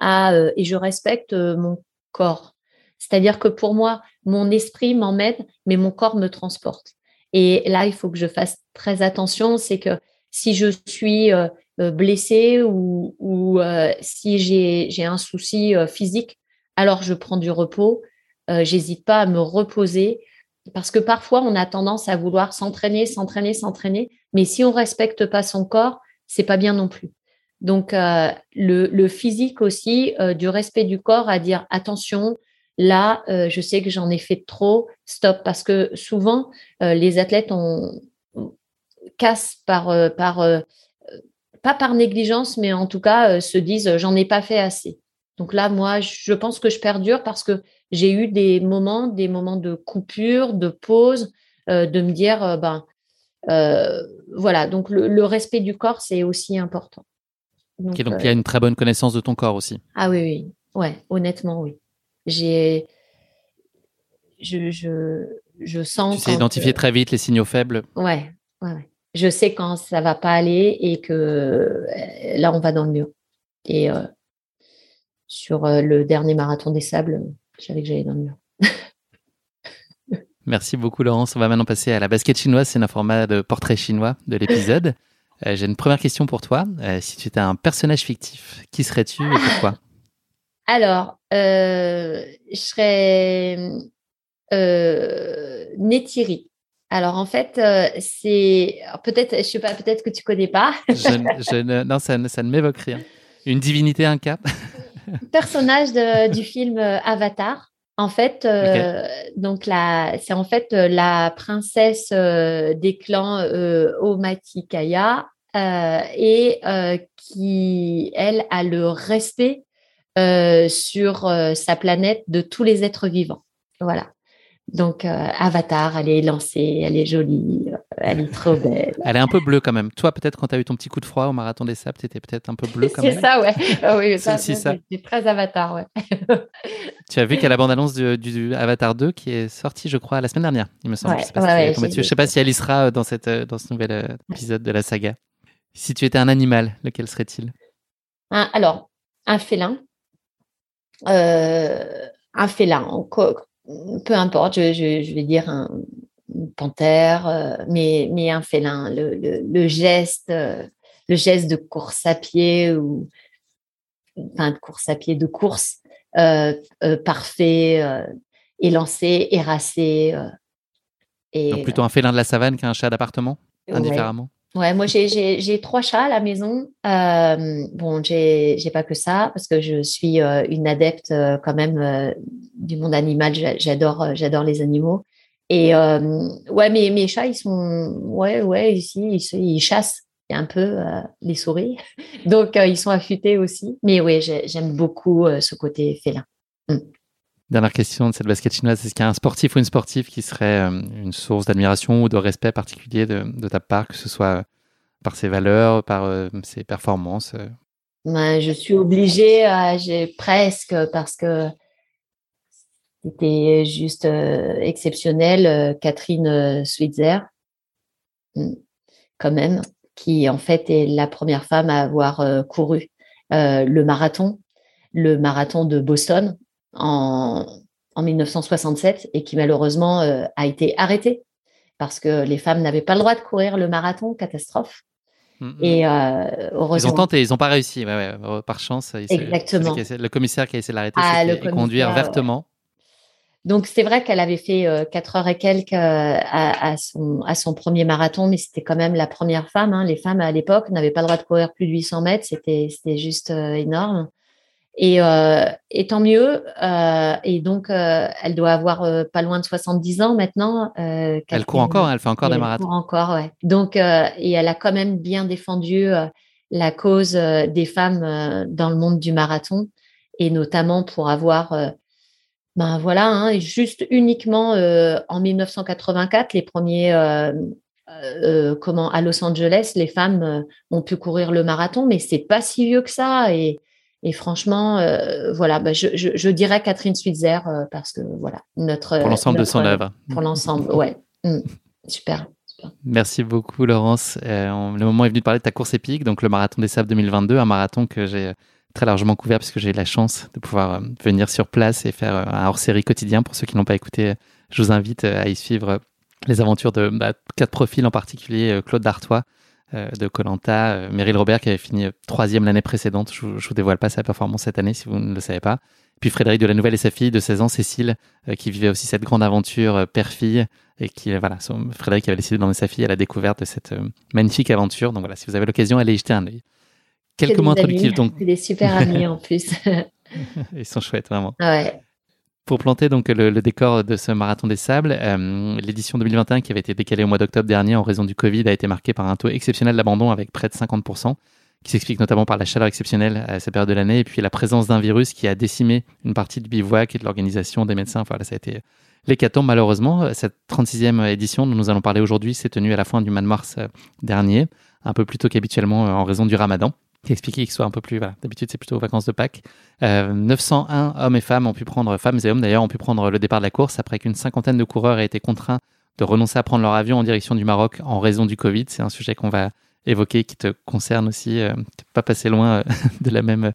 à et je respecte mon corps. C'est-à-dire que pour moi, mon esprit m'emmène, mais mon corps me transporte. Et là, il faut que je fasse très attention. C'est que si je suis euh, euh, blessée ou, ou euh, si j'ai un souci physique, alors je prends du repos. J'hésite pas à me reposer parce que parfois on a tendance à vouloir s'entraîner, s'entraîner, s'entraîner, mais si on respecte pas son corps, c'est pas bien non plus. Donc le, le, physique aussi, du respect du corps, à dire attention, Là, euh, je sais que j'en ai fait trop, stop, parce que souvent, euh, les athlètes cassent par, euh, par pas par négligence, mais en tout cas, se disent j'en ai pas fait assez. Donc là, moi, je pense que je perdure parce que j'ai eu des moments, des moments de coupure, de pause, de me dire, ben, voilà, donc le, respect du corps, c'est aussi important. Donc, donc il y a une très bonne connaissance de ton corps aussi. Ah oui, oui, ouais, honnêtement, oui. J'ai, je, je, je sens. Tu sais identifier très vite les signaux faibles. Ouais, ouais, Je sais quand ça va pas aller et que euh, là on va dans le mur. Et euh, sur euh, le dernier marathon des sables, je savais que j'allais dans le mur. Merci beaucoup Laurence. On va maintenant passer à la basket chinoise. C'est un format de portrait chinois de l'épisode. J'ai une première question pour toi. si tu étais un personnage fictif, qui serais-tu et pourquoi? Alors, euh, je serais euh, Nétiri. Alors en fait, euh, c'est peut-être, je sais pas, peut-être que tu connais pas. non, ça, ne m'évoque rien. Une divinité, un cap. Personnage du film Avatar. En fait, donc c'est en fait la princesse des clans Omatikaya et qui, elle, a le respect euh, sur euh, sa planète de tous les êtres vivants. Voilà. Donc, euh, Avatar, elle est lancée, elle est jolie, elle est trop belle. Elle est un peu bleue quand même. Toi, peut-être quand tu as eu ton petit coup de froid au marathon des sables, tu étais peut-être un peu bleu quand même. C'est ça, ouais. Ah oui, ça, c'est ça. très Avatar, ouais. tu as vu qu'il y a la bande-annonce du, Avatar 2 qui est sortie, je crois, la semaine dernière, il me semble. je ne sais, pas si elle y sera dans, cette, dans ce nouvel épisode de la saga. Si tu étais un animal, lequel serait-il? Alors, un félin, euh, un félin, peu importe, je, vais dire un, une panthère, euh, mais, mais un félin, le, geste, euh, le geste de course à pied ou enfin de course à pied, de course parfait, élancé, éracé. et, Donc plutôt un félin de la savane qu'un chat d'appartement, indifféremment? Ouais, moi j'ai trois chats à la maison. Euh, bon, j'ai pas que ça parce que je suis euh, une adepte euh, quand même euh, du monde animal. J'adore j'adore les animaux. Et ouais, mes mes chats ils sont ouais ouais ici ils, ils chassent un peu les souris, donc ils sont affûtés aussi. Mais oui, j'aime beaucoup ce côté félin. Mm. Dernière question de cette basket chinoise, est-ce qu'il y a un sportif ou une sportive qui serait euh, une source d'admiration ou de respect particulier de, ta part, que ce soit par ses valeurs, par euh, ses performances euh? Je suis obligée, j'ai presque, parce que c'était juste exceptionnel, Catherine Switzer, hmm, quand même, qui en fait est la première femme à avoir couru le marathon, le marathon de Boston en, en 1967 et qui malheureusement euh, a été arrêté parce que les femmes n'avaient pas le droit de courir le marathon, catastrophe. Mm, mm. Et euh, Ils ont tenté, ils n'ont pas réussi, par chance. Exactement. le commissaire qui a essayé de l'arrêter, ah, et conduire vertement. Donc c'est vrai qu'elle avait fait euh, quatre heures et quelques à, son, à son premier marathon, mais c'était quand même la première femme. Hein. Les femmes à l'époque n'avaient pas le droit de courir plus de 800 mètres, c'était juste énorme. Et, euh, et, tant mieux. Euh, et donc, euh, elle doit avoir euh, pas loin de 70 ans maintenant. Euh, elle court encore, elle fait encore des marathons. Elle court encore, ouais. Donc, et elle a quand même bien défendu la cause des femmes dans le monde du marathon, et notamment pour avoir, ben voilà, hein, juste uniquement en 1984, les premiers. comment à Los Angeles, les femmes ont pu courir le marathon, mais c'est pas si vieux que ça. Et, Et franchement, euh, voilà, bah, je, dirais Catherine Switzer parce que voilà, notre. Pour l'ensemble de son œuvre. Pour l'ensemble, ouais. Mm. super. Merci beaucoup, Laurence. le moment est venu de parler de ta course épique, donc le marathon des sables 2022, un marathon que j'ai très largement couvert puisque j'ai eu la chance de pouvoir venir sur place et faire un hors-série quotidien. Pour ceux qui n'ont pas écouté, je vous invite à y suivre les aventures de bah, quatre profils en particulier, euh, Claude Dartois euh, de Colanta, euh, Meryl Robert qui avait fini troisième l'année précédente. Je, ne vous dévoile pas sa performance cette année si vous ne le savez pas. Puis Frédéric de la Nouvelle et sa fille de 16 ans, Cécile, qui vivait aussi cette grande aventure père-fille et qui, voilà, Frédéric avait décidé d'emmener sa fille à la découverte de cette magnifique aventure. Donc voilà, si vous avez l'occasion, allez y jeter un œil. Quelques mots introductifs donc. Des super amis en plus. Ils sont chouettes, vraiment. Ouais. Pour planter donc le, décor de ce marathon des sables, euh, l'édition 2021 qui avait été décalée au mois d'octobre dernier en raison du Covid a été marquée par un taux exceptionnel d'abandon avec près de 50%, qui s'explique notamment par la chaleur exceptionnelle à cette période de l'année et puis la présence d'un virus qui a décimé une partie du bivouac et de l'organisation des médecins. Enfin, ça a été l'hécatombe malheureusement. Cette 36e édition dont nous allons parler aujourd'hui s'est tenue à la fin du mois de mars euh, dernier, un peu plus tôt qu'habituellement euh, en raison du ramadan qui expliquait qu'il soit un peu plus. D'habitude, c'est plutôt aux vacances de Pâques. 901 euh, hommes et femmes ont pu prendre, femmes et hommes d'ailleurs, ont pu prendre le départ de la course après qu'une cinquantaine de coureurs aient été contraints de renoncer à prendre leur avion en direction du Maroc en raison du Covid. C'est un sujet qu'on va évoquer qui te concerne aussi. Euh, pas passé loin euh, de la même,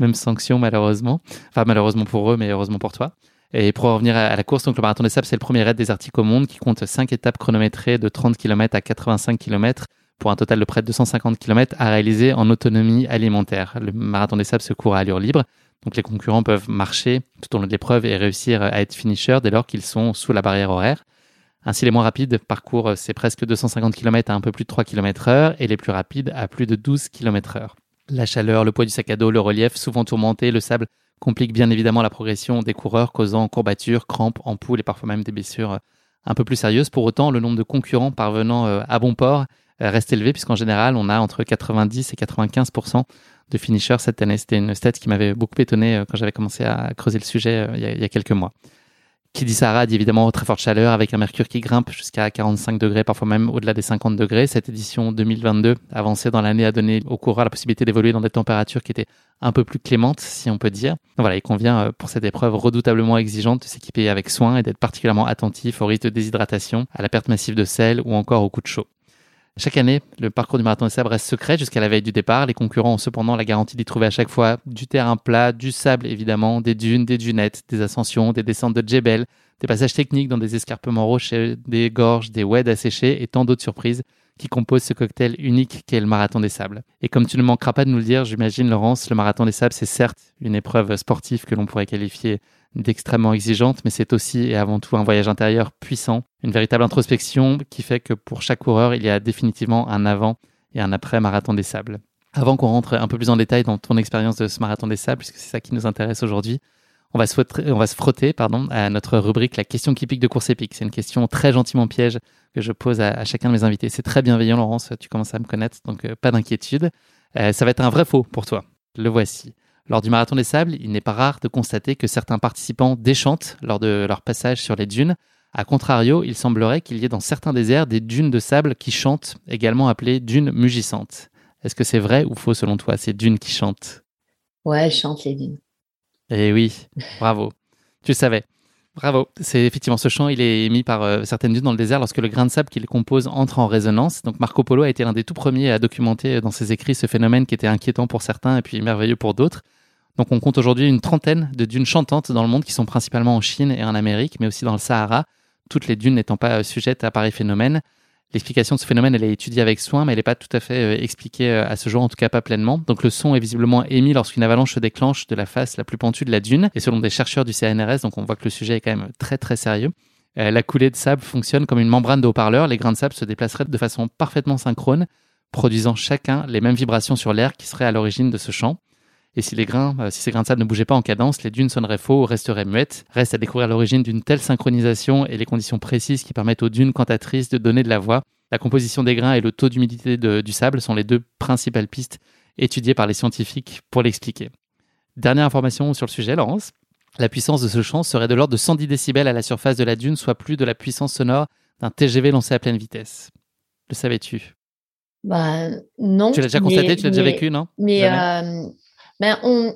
même sanction, malheureusement. Enfin, malheureusement pour eux, mais heureusement pour toi. Et pour revenir à la course, donc le marathon des sables, c'est le premier raid des Arctiques au monde qui compte 5 étapes chronométrées de 30 km à 85 km pour un total de près de 250 km à réaliser en autonomie alimentaire. Le marathon des sables se court à allure libre, donc les concurrents peuvent marcher tout au long de l'épreuve et réussir à être finishers dès lors qu'ils sont sous la barrière horaire. Ainsi, les moins rapides parcourent c'est presque 250 km à un peu plus de 3 km heure et les plus rapides à plus de 12 km heure. La chaleur, le poids du sac à dos, le relief, souvent tourmenté, le sable complique bien évidemment la progression des coureurs, causant courbatures, crampes, ampoules et parfois même des blessures un peu plus sérieuses. Pour autant, le nombre de concurrents parvenant euh, à bon port euh, reste élevé puisqu'en général, on a entre 90 et 95% de finishers cette année. C'était une stat qui m'avait beaucoup étonné euh, quand j'avais commencé à creuser le sujet euh, il y, a, quelques mois. Qui dit Sahara dit évidemment très forte chaleur avec un mercure qui grimpe jusqu'à 45 degrés, parfois même au-delà des 50 degrés. Cette édition 2022 avancée dans l'année a donné au coureur la possibilité d'évoluer dans des températures qui étaient un peu plus clémentes, si on peut dire. Voilà, il convient pour cette épreuve redoutablement exigeante de s'équiper avec soin et d'être particulièrement attentif au risque de déshydratation, à la perte massive de sel ou encore au coup de chaud. Chaque année, le parcours du marathon des sables reste secret jusqu'à la veille du départ. Les concurrents ont cependant la garantie d'y trouver à chaque fois du terrain plat, du sable évidemment, des dunes, des dunettes, des ascensions, des descentes de djebel, des passages techniques dans des escarpements rochers, des gorges, des weds asséchés et tant d'autres surprises qui composent ce cocktail unique qu'est le marathon des sables. Et comme tu ne manqueras pas de nous le dire, j'imagine Laurence, le marathon des sables, c'est certes une épreuve sportive que l'on pourrait qualifier d'extrêmement exigeante, mais c'est aussi et avant tout un voyage intérieur puissant, une véritable introspection qui fait que pour chaque coureur, il y a définitivement un avant et un après marathon des sables. Avant qu'on rentre un peu plus en détail dans ton expérience de ce marathon des sables, puisque c'est ça qui nous intéresse aujourd'hui, on va, se on va se frotter pardon, à notre rubrique La question qui pique de course épique. C'est une question très gentiment piège que je pose à, chacun de mes invités. C'est très bienveillant, Laurence, tu commences à me connaître, donc euh, pas d'inquiétude. Euh, ça va être un vrai faux pour toi. Le voici. Lors du marathon des sables, il n'est pas rare de constater que certains participants déchantent lors de leur passage sur les dunes. A contrario, il semblerait qu'il y ait dans certains déserts des dunes de sable qui chantent, également appelées dunes mugissantes. Est-ce que c'est vrai ou faux selon toi, ces dunes qui chantent? Ouais, elles chantent les dunes. Eh oui, bravo. tu savais. Bravo. C'est effectivement ce chant, il est émis par euh, certaines dunes dans le désert lorsque le grain de sable qui les compose entre en résonance. Donc Marco Polo a été l'un des tout premiers à documenter euh, dans ses écrits ce phénomène qui était inquiétant pour certains et puis merveilleux pour d'autres. Donc on compte aujourd'hui une trentaine de dunes chantantes dans le monde qui sont principalement en Chine et en Amérique, mais aussi dans le Sahara, toutes les dunes n'étant pas euh, sujettes à pareil phénomène. L'explication de ce phénomène, elle est étudiée avec soin, mais elle n'est pas tout à fait euh, expliquée euh, à ce jour, en tout cas pas pleinement. Donc le son est visiblement émis lorsqu'une avalanche se déclenche de la face la plus pentue de la dune. Et selon des chercheurs du CNRS, donc on voit que le sujet est quand même très très sérieux. Euh, la coulée de sable fonctionne comme une membrane de haut-parleur. Les grains de sable se déplaceraient de façon parfaitement synchrone, produisant chacun les mêmes vibrations sur l'air qui serait à l'origine de ce chant. Et si les grains, si ces grains de sable ne bougeaient pas en cadence, les dunes sonneraient faux ou resteraient muettes. Reste à découvrir l'origine d'une telle synchronisation et les conditions précises qui permettent aux dunes cantatrices de donner de la voix la composition des grains et le taux d'humidité du sable sont les deux principales pistes étudiées par les scientifiques pour l'expliquer. Dernière information sur le sujet, Laurence. La puissance de ce chant serait de l'ordre de 110 décibels à la surface de la dune, soit plus de la puissance sonore d'un TGV lancé à pleine vitesse. Le savais-tu? Bah non. Tu l'as déjà constaté, tu l'as déjà vécu, non? Mais euh, ben, on,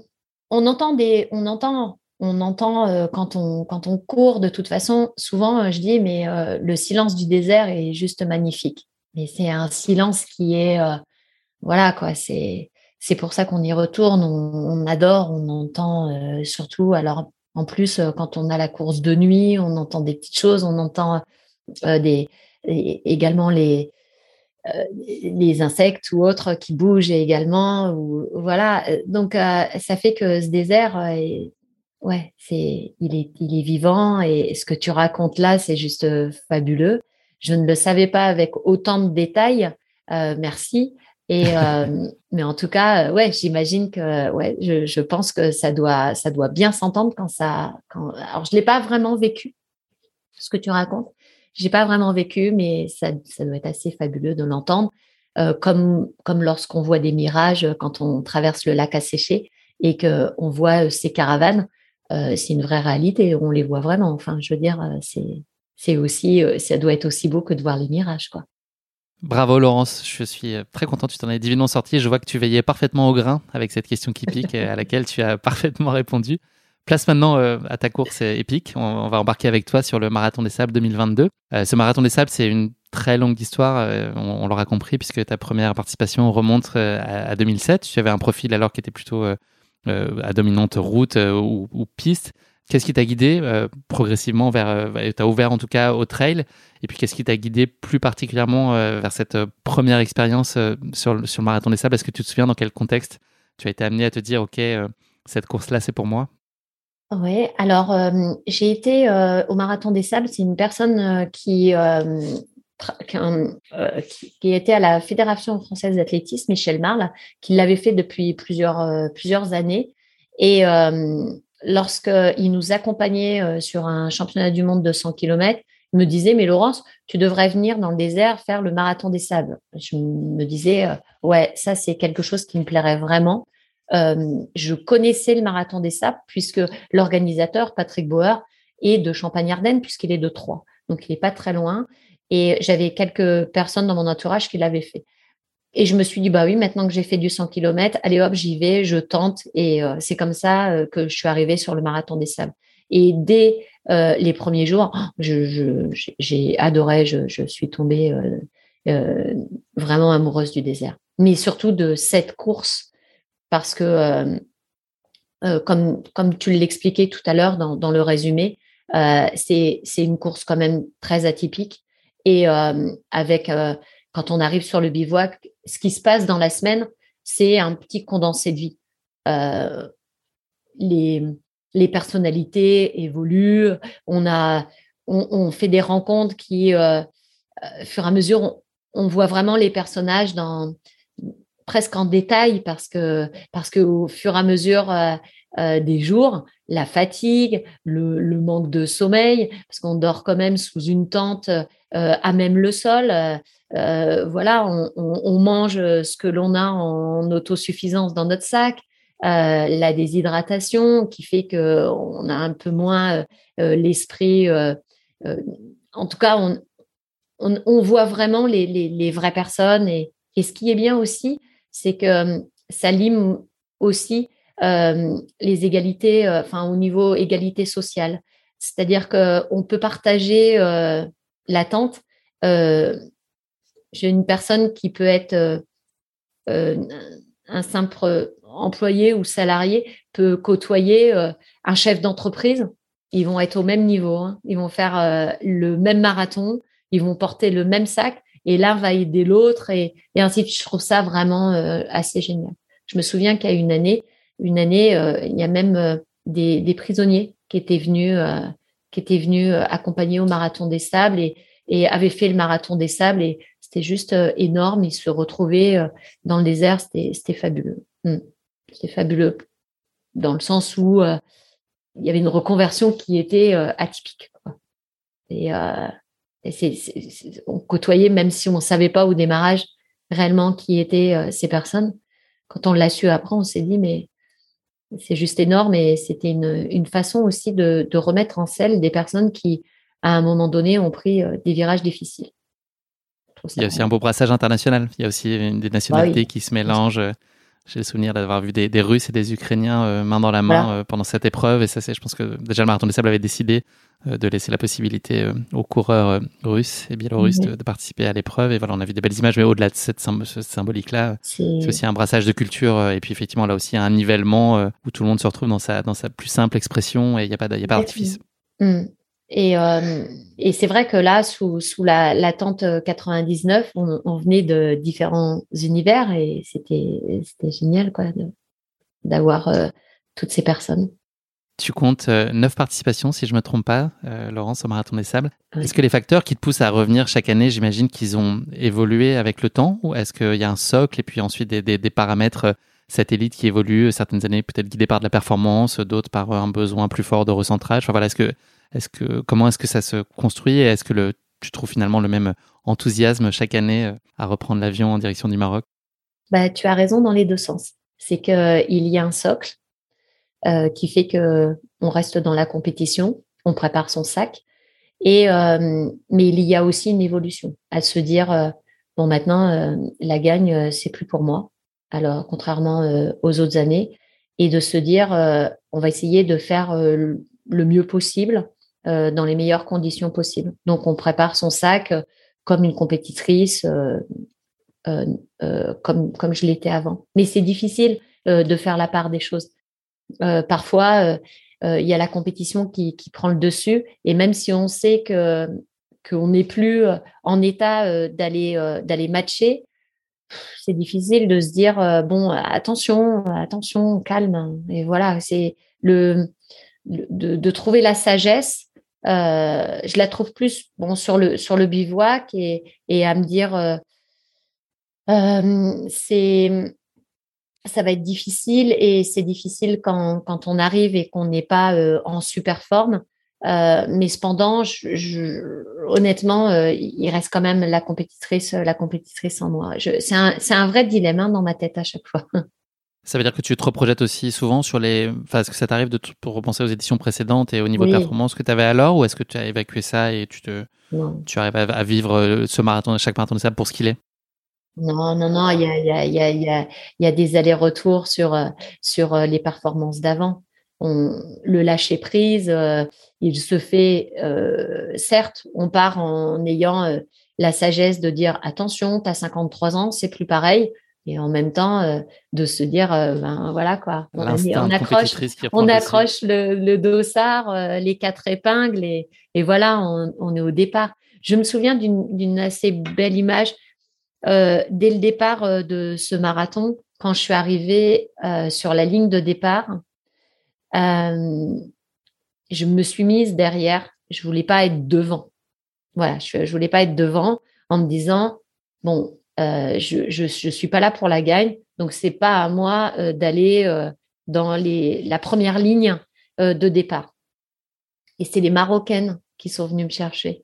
on entend des, on entend, on entend euh, quand on quand on court. De toute façon, souvent euh, je dis, mais euh, le silence du désert est juste magnifique. Mais c'est un silence qui est, voilà quoi. C'est c'est pour ça qu'on y retourne. On, adore, on entend surtout. Alors en plus, quand on a la course de nuit, on entend des petites choses. On entend des également les les insectes ou autres qui bougent également. Ou, voilà. Donc, euh, ça fait que ce désert, euh, ouais, c'est, il est, il est vivant et ce que tu racontes là, c'est juste fabuleux. Je ne le savais pas avec autant de détails. merci. Et mais en tout cas, ouais, j'imagine que ouais, je, je, pense que ça doit ça doit bien s'entendre quand ça. Quand, alors je l'ai pas vraiment vécu ce que tu racontes, j'ai pas vraiment vécu, mais ça, doit être assez fabuleux de l'entendre. Euh, comme lorsqu'on voit des mirages quand on traverse le lac asséché et que on voit euh, ces caravanes, euh, c'est une vraie réalité. On les voit vraiment. Enfin, je veux dire, euh, c'est aussi ça doit être aussi beau que de voir les mirages, quoi. Bravo Laurence, je suis très content, tu t'en es divinement sorti. Je vois que tu veillais parfaitement au grain avec cette question qui pique à laquelle tu as parfaitement répondu. Place maintenant euh, à ta course épique. On, va embarquer avec toi sur le Marathon des Sables 2022. Euh, ce Marathon des Sables, c'est une très longue histoire, euh, on, l'aura compris, puisque ta première participation remonte à, 2007. Tu avais un profil alors qui était plutôt à dominante route ou, piste. Qu'est-ce qui t'a guidé progressivement vers, t'as ouvert en tout cas au trail, et puis qu'est-ce qui t'a guidé plus particulièrement vers cette première expérience sur, sur le Marathon des Sables? Est-ce que tu te souviens dans quel contexte tu as été amené à te dire, OK, cette course-là, c'est pour moi? Oui, alors euh, j'ai été euh, au Marathon des Sables. C'est une personne euh, qui, qui, était à la Fédération française d'athlétisme, Michel Marle, qui l'avait fait depuis plusieurs, plusieurs années. Et lorsqu'il nous accompagnait sur un championnat du monde de 100 km, il me disait, mais Laurence, tu devrais venir dans le désert faire le Marathon des Sables. Je me disais, ouais, ça c'est quelque chose qui me plairait vraiment. Euh, je connaissais le marathon des sables puisque l'organisateur, Patrick Bauer, est de Champagne-Ardenne puisqu'il est de Troyes. Donc, il n'est pas très loin. Et j'avais quelques personnes dans mon entourage qui l'avaient fait. Et je me suis dit, bah oui, maintenant que j'ai fait du 100 km, allez hop, j'y vais, je tente. Et euh, c'est comme ça euh, que je suis arrivée sur le marathon des sables. Et dès les premiers jours, j'ai adoré, je, suis tombée vraiment amoureuse du désert. Mais surtout de cette course parce que, euh, euh, comme, comme tu l'expliquais tout à l'heure dans, dans, le résumé, euh, c'est une course quand même très atypique. Et avec, quand on arrive sur le bivouac, ce qui se passe dans la semaine, c'est un petit condensé de vie. les, les personnalités évoluent, on, a, on, fait des rencontres qui, au fur et à mesure, on voit vraiment les personnages dans, presque en détail parce que parce que au fur et à mesure euh, euh, des jours, la fatigue, le, manque de sommeil, parce qu'on dort quand même sous une tente euh, à même le sol. voilà, on, mange ce que l'on a en autosuffisance dans notre sac. la déshydratation qui fait que on a un peu moins l'esprit. en tout cas, on, voit vraiment les, vraies personnes et ce qui est bien aussi, c'est que euh, ça lime aussi euh, les égalités, euh, enfin au niveau égalité sociale. C'est-à-dire qu'on peut partager l'attente. J'ai une personne qui peut être un simple employé ou salarié peut côtoyer un chef d'entreprise. Ils vont être au même niveau. Hein. Ils vont faire le même marathon. Ils vont porter le même sac et l'un va aider l'autre et, et, ainsi je trouve ça vraiment euh, assez génial. Je me souviens a une année, une année, euh, il y a même euh, des, des, prisonniers qui étaient venus, qui étaient venus accompagner au marathon des sables et, et avaient fait le marathon des sables et c'était juste énorme. Ils se retrouvaient dans le désert, c'était fabuleux. Hmm. C'était fabuleux dans le sens où il y avait une reconversion qui était atypique. Et on côtoyait, même si on ne savait pas au démarrage réellement qui étaient euh, ces personnes. Quand on l'a su après, on s'est dit, mais c'est juste énorme et c'était une, façon aussi de, remettre en selle des personnes qui, à un moment donné, ont pris euh, des virages difficiles. Il y a aussi un beau brassage international. Il y a aussi des nationalités bah qui se mélangent. J'ai le souvenir d'avoir vu des, Russes et des Ukrainiens main dans la main pendant cette épreuve. Et ça, c'est, je pense que déjà le marathon des sables avait décidé de laisser la possibilité aux coureurs russes et biélorusses de, participer à l'épreuve. Et voilà, on a vu des belles images, mais au-delà de cette, symbolique-là, c'est aussi un brassage de culture. Et puis effectivement, là aussi, un nivellement où tout le monde se retrouve dans sa, dans sa plus simple expression et il n'y a pas d'artifice. Mmh. Et, euh, et c'est vrai que là, sous, sous la, la tente 99, on, on, venait de différents univers et c'était génial quoi d'avoir euh, toutes ces personnes. Tu comptes euh, neuf participations, si je ne me trompe pas, Laurence, au Marathon des Sables. Est-ce que les facteurs qui te poussent à revenir chaque année, j'imagine qu'ils ont évolué avec le temps Ou est-ce qu'il y a un socle et puis ensuite des, des, des paramètres satellites qui évoluent, certaines années peut-être guidées par de la performance, d'autres par un besoin plus fort de recentrage? Enfin, voilà, Est-ce que est-ce que comment est-ce que ça se construit et est-ce que tu trouves finalement le même enthousiasme chaque année euh, à reprendre l'avion en direction du Maroc? Bah, tu as raison dans les deux sens. C'est qu'il y a un socle euh, qui fait que on reste dans la compétition, on prépare son sac, euh, mais il y a aussi une évolution à se dire bon maintenant la gagne c'est plus pour moi. Alors contrairement aux autres années, et de se dire on va essayer de faire le mieux possible euh, dans les meilleures conditions possibles. Donc, on prépare son sac euh, comme une compétitrice, euh, comme, comme je l'étais avant. Mais c'est difficile de faire la part des choses. parfois, il y a la compétition qui, qui, prend le dessus, et même si on sait que qu'on n'est plus en état d'aller d'aller matcher, c'est difficile de se dire bon attention attention calme et voilà c'est le de, de, trouver la sagesse euh, je la trouve plus bon sur le sur le bivouac et, et à me dire euh, euh, c'est ça va être difficile et c'est difficile quand, quand on arrive et qu'on n'est pas en super forme. mais cependant, honnêtement, il reste quand même la compétitrice, la compétitrice en moi. C'est un, un vrai dilemme hein, dans ma tête à chaque fois. Ça veut dire que tu te reprojettes aussi souvent sur les. Enfin, est-ce que ça t'arrive de pour repenser aux éditions précédentes et au niveau de performance que tu avais alors, ou est-ce que tu as évacué ça et tu te, tu arrives à, vivre euh, ce marathon, chaque marathon de sable pour ce qu'il est? Non, non, non. Il y a, y a, y a, y a, y a des allers-retours sur euh, sur euh, les performances d'avant. On, le lâcher prise, il se fait. certes, on part en ayant la sagesse de dire attention, tu as 53 ans, c'est plus pareil et en même temps euh, de se dire euh, ben voilà quoi on, accroche on accroche le, le dossard euh, les quatre épingles et, et voilà on, on, est au départ. Je me souviens d'une assez belle image dès le départ de ce marathon quand je suis arrivée sur la ligne de départ je me suis mise derrière. Je voulais pas être devant. Voilà je, je voulais pas être devant en me disant bon euh, je, je, je suis pas là pour la gagne, donc c'est pas à moi euh, d'aller euh, dans les, la première ligne de départ. Et c'est les Marocaines qui sont venues me chercher.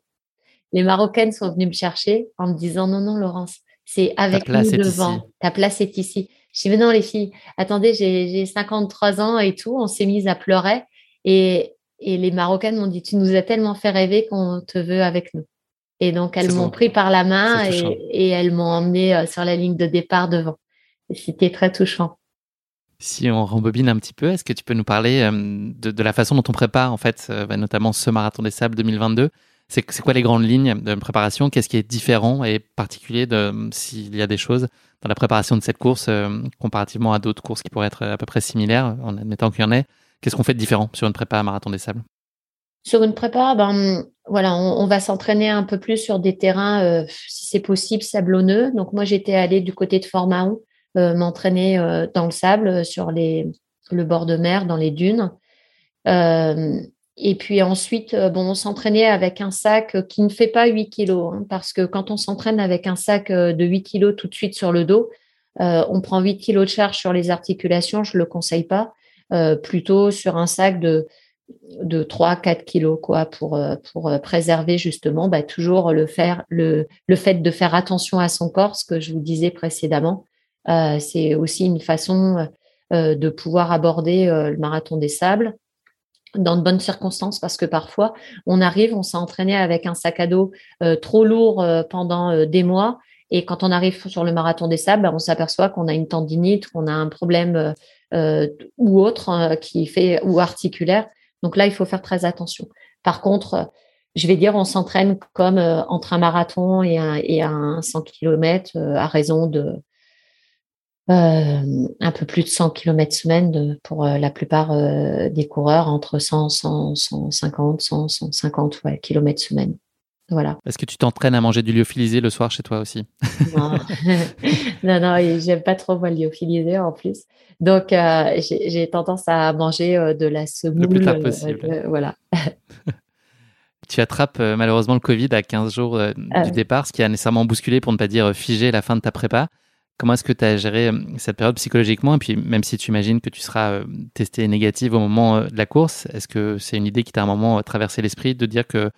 Les Marocaines sont venues me chercher en me disant non non Laurence, c'est avec nous devant. Ta place est ici. Je dis mais non les filles, attendez, j'ai 53 ans et tout, on s'est mise à pleurer et, et les Marocaines m'ont dit tu nous as tellement fait rêver qu'on te veut avec nous. Et donc, elles m'ont pris par la main et, elles m'ont emmené euh, sur la ligne de départ devant. C'était très touchant. Si on rembobine un petit peu, est-ce que tu peux nous parler euh, de, la façon dont on prépare, en fait, euh, bah, notamment ce marathon des sables 2022 C'est quoi les grandes lignes de préparation? Qu'est-ce qui est différent et particulier s'il y a des choses dans la préparation de cette course comparativement à d'autres courses qui pourraient être à peu près similaires, en admettant qu'il y en ait? Qu'est-ce qu'on fait de différent sur une prépa marathon des sables? Sur une prépa, ben, voilà, on, va s'entraîner un peu plus sur des terrains, euh, si c'est possible, sablonneux. Donc moi, j'étais allée du côté de Fort euh, m'entraîner euh, dans le sable, sur le bord de mer, dans les dunes. et puis ensuite, bon, on s'entraînait avec un sac qui ne fait pas 8 kilos, hein, parce que quand on s'entraîne avec un sac de 8 kilos tout de suite sur le dos, on prend 8 kilos de charge sur les articulations, je ne le conseille pas. plutôt sur un sac de de 3-4 kilos quoi pour euh, euh, préserver justement bah, toujours le fait de faire attention à son corps ce que je vous disais précédemment euh, c'est aussi une façon de pouvoir aborder le marathon des sables dans de bonnes circonstances parce que parfois on arrive on s'est entraîné avec un sac à dos trop lourd pendant des mois Et quand on arrive sur le marathon des sables, ben, on s'aperçoit qu'on a une tendinite, qu'on a un problème ou autre qui fait ou articulaire. Donc là, il faut faire très attention. Par contre, je vais dire, on s'entraîne comme entre un marathon et un, et un 100 km à raison de euh, un peu plus de 100 km semaine pour euh, la plupart euh, des coureurs, entre 100, 100 150, 100, 150 km semaine. Voilà. Est-ce que tu t'entraînes à manger du lyophilisé le soir chez toi aussi? Non, non, non j'aime pas trop moi, le lyophilisé en plus. Donc, j'ai tendance à manger de la semoule. Le plus tard possible. voilà. tu attrapes malheureusement le Covid à 15 jours du départ, ce qui a nécessairement bousculé, pour ne pas dire figé, la fin de ta prépa. Comment est-ce que tu as géré euh, cette période psychologiquement? Et puis, même si tu imagines que tu seras euh, testé négatif au moment euh, de la course, est-ce que c'est une idée qui t'a un moment traversé l'esprit de dire que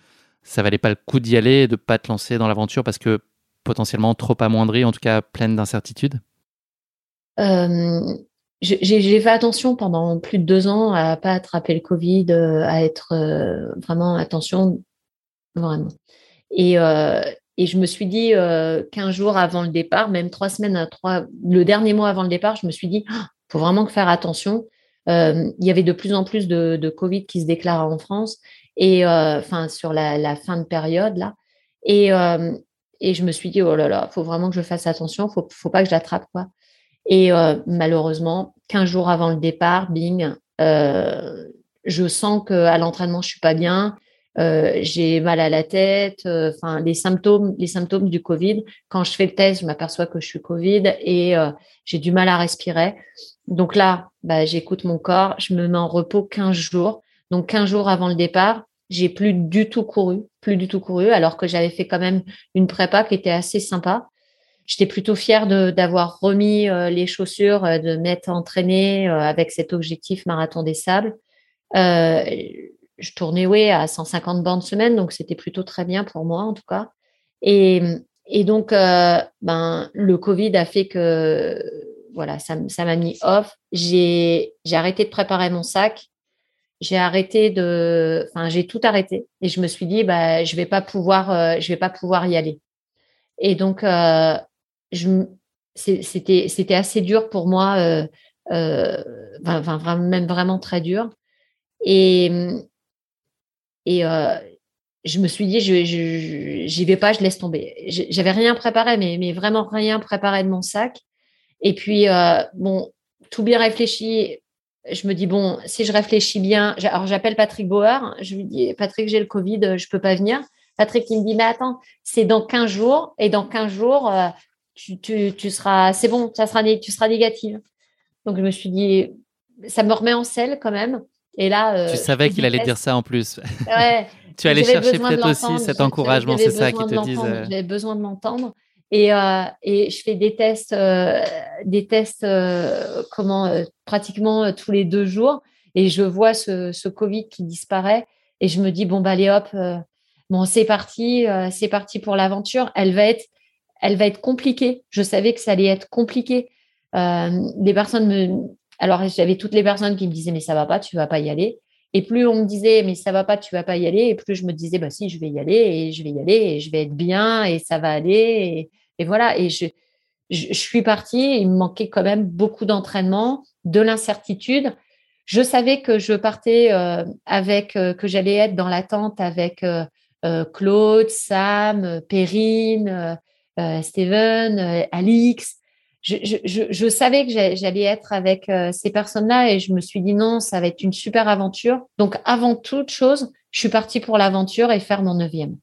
ça valait pas le coup d'y aller, de pas te lancer dans l'aventure parce que potentiellement trop amoindri, en tout cas pleine d'incertitudes? J'ai fait attention pendant plus de deux ans à pas attraper le Covid, à être vraiment attention, vraiment. Et, et je me suis dit, euh, 15 jours avant le départ, même trois semaines, trois, le dernier mois avant le départ, je me suis dit, il ah, faut vraiment faire attention. Euh, il y avait de plus en plus de, de Covid qui se déclarait en France, et euh, enfin sur la, fin de période là. Et, euh, et je me suis dit, oh là là, faut vraiment que je fasse attention, faut, faut pas que je l'attrape quoi. Et malheureusement, 15 jours avant le départ, bing, je sens qu'à l'entraînement, je suis pas bien. Euh, j'ai mal à la tête, euh, enfin les symptômes, les symptômes du Covid. Quand je fais le test, je m'aperçois que je suis Covid et euh, j'ai du mal à respirer. Donc là, bah, j'écoute mon corps, je me mets en repos 15 jours. Donc 15 jours avant le départ, j'ai plus du tout couru, plus du tout couru, alors que j'avais fait quand même une prépa qui était assez sympa. J'étais plutôt fière d'avoir remis les chaussures, de m'être entraînée avec cet objectif marathon des sables. Euh, je tournais oui, à 150 bandes semaine, donc c'était plutôt très bien pour moi en tout cas. Et, et donc, euh, ben, le Covid a fait que voilà, ça m'a mis off. J'ai arrêté de préparer mon sac. J'ai arrêté de, enfin, j'ai tout arrêté et je me suis dit, bah, je vais pas pouvoir, euh, je vais pas pouvoir y aller. Et donc, euh, c'était, c'était assez dur pour moi, euh, même vraiment très dur. Et, je me suis dit, je, je, j'y vais pas, je laisse tomber. J'avais rien préparé, mais, mais vraiment rien préparé de mon sac. Et puis, bon, tout bien réfléchi. Je me dis, bon, si je réfléchis bien, alors j'appelle Patrick Bauer, je lui dis, Patrick, j'ai le Covid, je peux pas venir. Patrick, il me dit, mais attends, c'est dans 15 jours, et dans 15 jours, euh, tu, tu, tu seras, c'est bon, ça sera, tu seras négative. Donc, je me suis dit, ça me remet en selle quand même. Et là, euh, tu savais qu'il allait dire ça en plus. Ouais. tu allais chercher peut-être aussi cet encouragement, c'est ça qui te disent. Euh, j'avais besoin de m'entendre. Et, euh, et, je fais des tests, des tests comment, pratiquement tous les deux jours. Et je vois ce, ce, Covid qui disparaît. Et je me dis, bon, bah, allez hop, bon, c'est parti, c'est parti pour l'aventure. Elle va être, elle va être compliquée. Je savais que ça allait être compliqué. des personnes me, alors, j'avais toutes les personnes qui me disaient, mais ça va pas, tu vas pas y aller. Et plus on me disait, mais ça va pas, tu vas pas y aller, et plus je me disais, bah si, je vais y aller, et je vais y aller, et je vais être bien, et ça va aller. Et, voilà. Et je, suis partie, il me manquait quand même beaucoup d'entraînement, de l'incertitude. Je savais que je partais euh, avec, euh, que j'allais être dans l'attente avec euh, Claude, Sam, Perrine, Steven, Alix je, savais que j'allais être avec euh, ces personnes-là et je me suis dit non, ça va être une super aventure. Donc avant toute chose, je suis partie pour l'aventure et faire mon neuvième.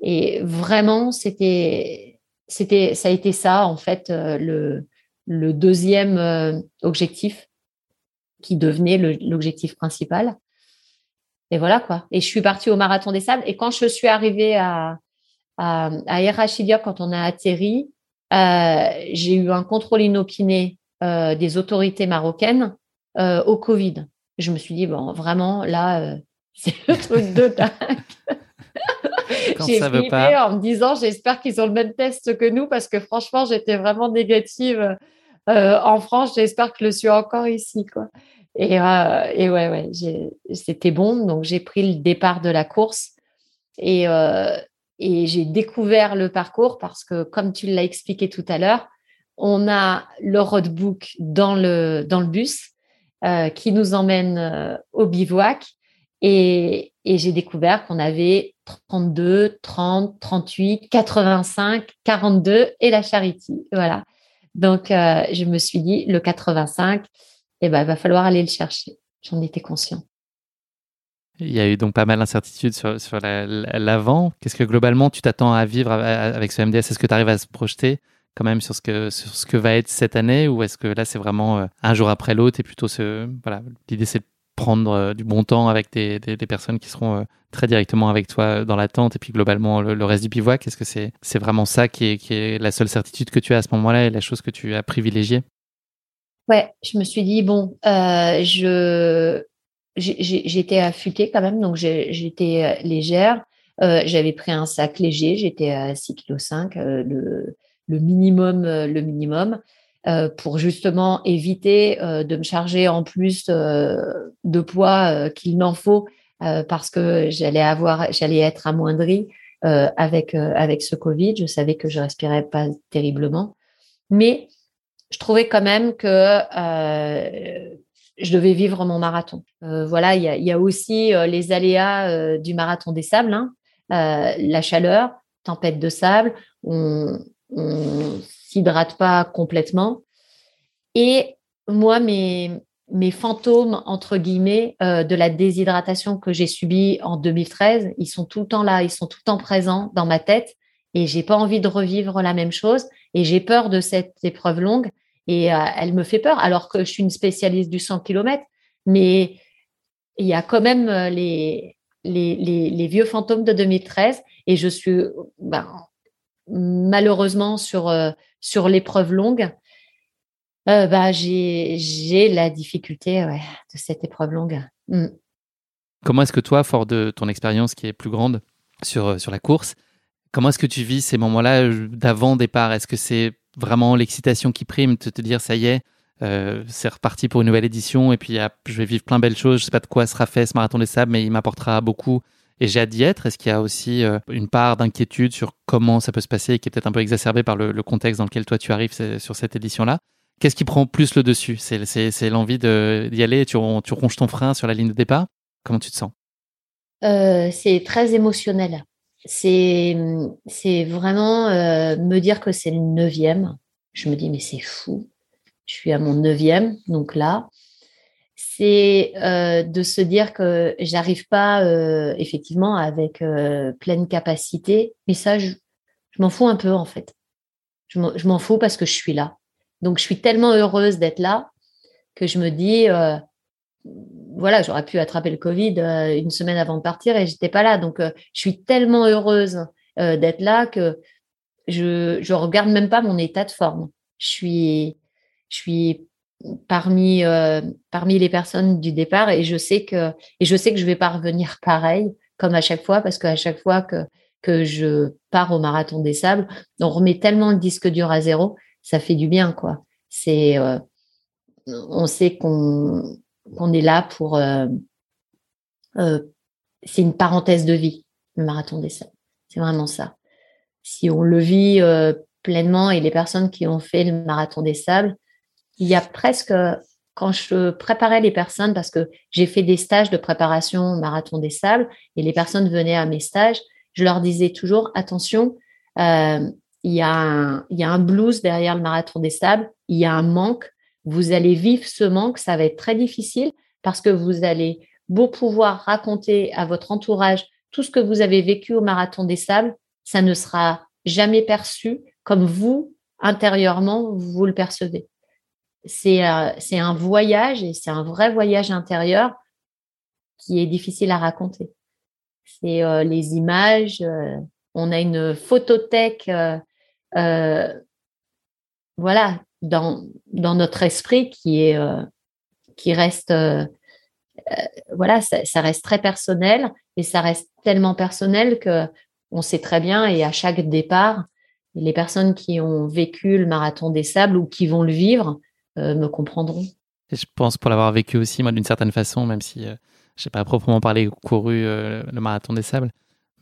Et vraiment, c'était, c'était, ça a été ça en fait euh, le, le deuxième euh, objectif qui devenait l'objectif principal. Et voilà quoi. Et je suis partie au marathon des sables. Et quand je suis arrivée à à, à quand on a atterri, j'ai eu un contrôle inopiné euh, des autorités marocaines euh, au Covid. Je me suis dit, bon, vraiment, là, c'est le truc de dingue. j'ai flippé pas... en me disant, j'espère qu'ils ont le même test que nous, parce que franchement, j'étais vraiment négative en France. J'espère que je le suis encore ici, quoi. Et, et ouais, ouais, c'était bon. Donc, j'ai pris le départ de la course. Et, et j'ai découvert le parcours parce que, comme tu l'as expliqué tout à l'heure, on a le roadbook dans le, dans le bus euh, qui nous emmène euh, au bivouac. Et, j'ai découvert qu'on avait 32, 30, 38, 85, 42 et la charity. Voilà. Donc, euh, je me suis dit, le 85, eh ben, il va falloir aller le chercher. J'en étais conscient. Il y a eu donc pas mal d'incertitudes sur, sur l'avant. Qu'est-ce que globalement tu t'attends à vivre avec ce MDS Est-ce que tu arrives à se projeter quand même sur ce que, sur ce que va être cette année? Ou est-ce que là c'est vraiment euh, un jour après l'autre et plutôt ce, voilà, l'idée c'est de prendre euh, du bon temps avec des, des, personnes qui seront euh, très directement avec toi dans l'attente et puis globalement le, reste du bivouac? Est-ce que c'est, c'est vraiment ça qui est, qui est la seule certitude que tu as à ce moment-là et la chose que tu as privilégiée? Ouais, je me suis dit, bon, je, j'étais affûtée quand même, donc j'étais euh, légère. Euh, j'avais pris un sac léger, j'étais à 6,5 kg, euh, le, le, minimum, le minimum, pour justement éviter de me charger en plus de poids qu'il n'en faut, parce que j'allais avoir, j'allais être amoindrie avec avec ce Covid. Je savais que je respirais pas terriblement, mais je trouvais quand même que je devais vivre mon marathon. Euh, voilà, il y a, aussi euh, les aléas euh, du marathon des sables, hein. la chaleur, tempête de sable, on, ne s'hydrate pas complètement. Et moi, mes, mes fantômes, entre guillemets, de la déshydratation que j'ai subie en 2013, ils sont tout le temps là, ils sont tout le temps présents dans ma tête et j'ai pas envie de revivre la même chose et j'ai peur de cette épreuve longue et euh, elle me fait peur, alors que je suis une spécialiste du 100 km. Mais il y a quand même euh, les, vieux fantômes de 2013. Et je suis ben, malheureusement sur, euh, sur l'épreuve longue. bah, j'ai la difficulté de cette épreuve longue. Mm. Comment est-ce que toi, fort de ton expérience qui est plus grande sur, sur la course, comment est-ce que tu vis ces moments-là d'avant départ Est-ce que c'est vraiment l'excitation qui prime, de te dire ça y est, euh, c'est reparti pour une nouvelle édition et puis je vais vivre plein de belles choses. Je sais pas de quoi sera fait ce marathon des sables, mais il m'apportera beaucoup et j'ai hâte d'y être. Est-ce qu'il y a aussi euh, une part d'inquiétude sur comment ça peut se passer et qui est peut-être un peu exacerbée par le, contexte dans lequel toi tu arrives sur cette édition-là? Qu'est-ce qui prend plus le dessus? C'est l'envie d'y aller tu, tu ronges ton frein sur la ligne de départ? Comment tu te sens? Euh, C'est très émotionnel c'est vraiment euh, me dire que c'est le neuvième. Je me dis mais c'est fou. Je suis à mon neuvième, donc là, c'est euh, de se dire que j'arrive pas euh, effectivement avec pleine capacité, mais ça je, m'en fous un peu en fait. Je m'en fous parce que je suis là. Donc je suis tellement heureuse d'être là que je me dis voilà, j'aurais pu attraper le Covid euh, une semaine avant de partir et j'étais pas là. Donc, euh, je suis tellement heureuse euh, d'être là que je je regarde même pas mon état de forme. Je suis je suis parmi parmi les personnes du départ et je sais que et je sais que je vais pas revenir pareil comme à chaque fois parce qu'à chaque fois que que je pars au marathon des sables, on remet tellement le disque dur à zéro, ça fait du bien quoi. C'est on sait qu'on qu'on est là pour. Euh, euh, c'est une parenthèse de vie, le marathon des sables. C'est vraiment ça. Si on le vit euh, pleinement et les personnes qui ont fait le marathon des sables, il y a presque, quand je préparais les personnes, parce que j'ai fait des stages de préparation au marathon des sables et les personnes venaient à mes stages, je leur disais toujours attention, il y, a un, il y a un blues derrière le marathon des sables, il y a un manque, vous allez vivre ce manque, ça va être très difficile parce que vous allez beau pouvoir raconter à votre entourage tout ce que vous avez vécu au marathon des sables, ça ne sera jamais perçu comme vous, intérieurement, vous le percevez. C'est euh, un voyage et c'est un vrai voyage intérieur qui est difficile à raconter. C'est euh, les images, euh, on a une photothèque, voilà, dans, dans notre esprit qui est euh, qui reste euh, euh, voilà ça, reste très personnel et ça reste tellement personnel que on sait très bien et à chaque départ les personnes qui ont vécu le marathon des sables ou qui vont le vivre me comprendront. Je pense pour l'avoir vécu aussi moi d'une certaine façon même si je n'ai pas proprement parlé couru le marathon des sables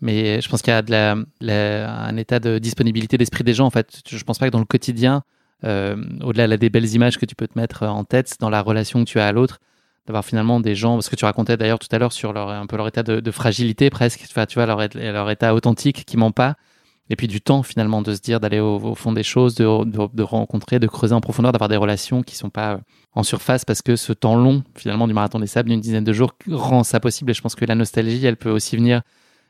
mais je pense qu'il y a un état de disponibilité d'esprit des gens. En fait, je pense pas que dans le quotidien, euh, au-delà des belles images que tu peux te mettre en tête dans la relation que tu as à l'autre, d'avoir finalement des gens, parce que tu racontais d'ailleurs tout à l'heure sur leur, un peu leur état de, fragilité presque, enfin, tu vois, leur, leur état authentique qui ment pas, et puis du temps finalement de se dire d'aller au, fond des choses, de, de, rencontrer, de creuser en profondeur, d'avoir des relations qui sont pas en surface, parce que ce temps long finalement du marathon des sables d'une dizaine de jours rend ça possible, et je pense que la nostalgie, elle peut aussi venir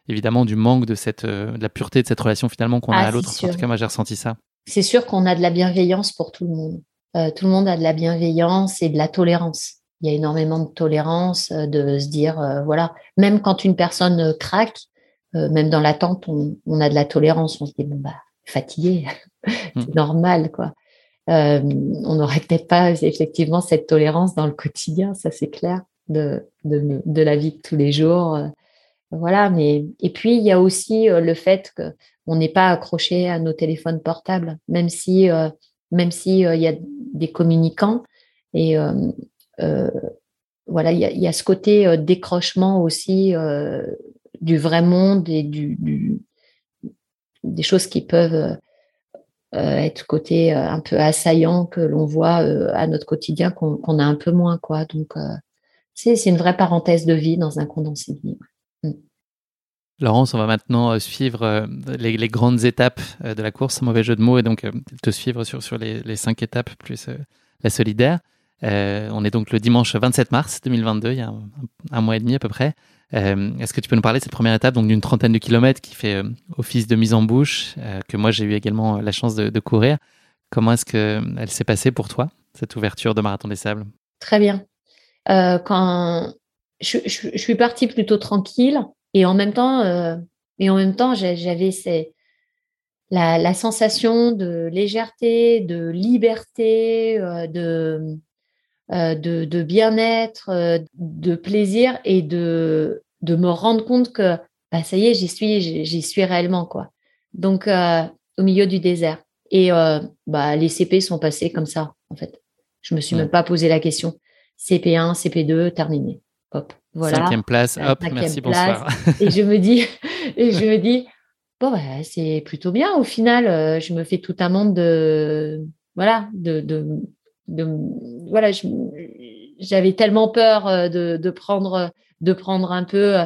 évidemment du manque de cette, euh, de la pureté de cette relation finalement qu'on a ah, à l'autre. En tout cas, moi j'ai ressenti ça. C'est sûr qu'on a de la bienveillance pour tout le monde. Euh, tout le monde a de la bienveillance et de la tolérance il y a énormément de tolérance, euh, de se dire, euh, voilà, même quand une personne euh, craque, même dans l'attente, on, on, a de la tolérance. On se dit, bon, bah, fatigué, c'est mmh. normal, quoi. on n'aurait peut-être pas effectivement cette tolérance dans le quotidien, ça c'est clair, de, de, de, la vie de tous les jours. Voilà, mais et puis il y a aussi le fait qu'on n'est pas accroché à nos téléphones portables, même si même si il y a des communicants et euh, voilà, il y, a ce côté euh, décrochement aussi euh, du vrai monde et des choses qui peuvent être côté un peu assaillant que l'on voit à notre quotidien qu'on a un peu moins quoi donc c'est une vraie parenthèse de vie dans un condensé de vie. Laurence, on va maintenant suivre les, grandes étapes de la course, mauvais jeu de mots, et donc te suivre sur, les, cinq étapes plus la solidaire. Euh, on est donc le dimanche 27 mars 2022, il y a un, mois et demi à peu près. Euh, est-ce que tu peux nous parler de cette première étape, donc d'une trentaine de kilomètres qui fait euh, office de mise en bouche, que moi j'ai eu également la chance de, courir. Comment est-ce qu'elle s'est passée pour toi, cette ouverture de Marathon des Sables? Très bien. quand je, suis partie plutôt tranquille et en même temps, et en même temps, j'avais la, la, sensation de légèreté, de liberté, de euh, de, bien-être, euh, de plaisir et de, de me rendre compte que bah, ça y est, j'y suis, j'y suis réellement. quoi. Donc, euh, au milieu du désert. Et bah, les CP sont passés comme ça, en fait. Je me suis même pas posé la question. CP1, CP2, terminé. Hop, voilà. Cinquième place, hop, merci, bonsoir. et je me dis, et je me dis, bon, bah, c'est plutôt bien. Au final, je me fais tout un monde de, voilà, de, voilà, j'avais tellement peur euh, de, prendre, de prendre un peu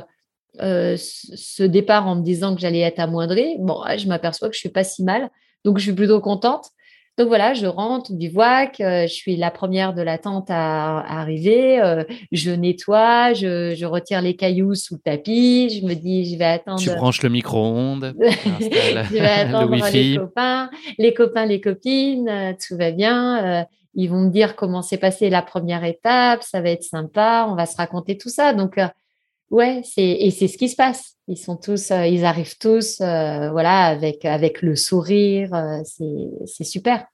euh, ce départ en me disant que j'allais être amoindrie. Bon, je m'aperçois que je suis pas si mal, donc je suis plutôt contente. Donc voilà, je rentre, bivouac, euh, je suis la première de la tente à, arriver, je nettoie, je, retire les cailloux sous le tapis, je me dis, je vais attendre. Tu branches le micro-ondes, je vais attendre les copains, les copains, les copines, tout va bien. Ils vont me dire comment s'est passée la première étape, ça va être sympa, on va se raconter tout ça. Donc, euh, ouais, c'est et c'est ce qui se passe. Ils sont tous, euh, ils arrivent tous, euh, voilà, avec avec le sourire. c'est c'est super,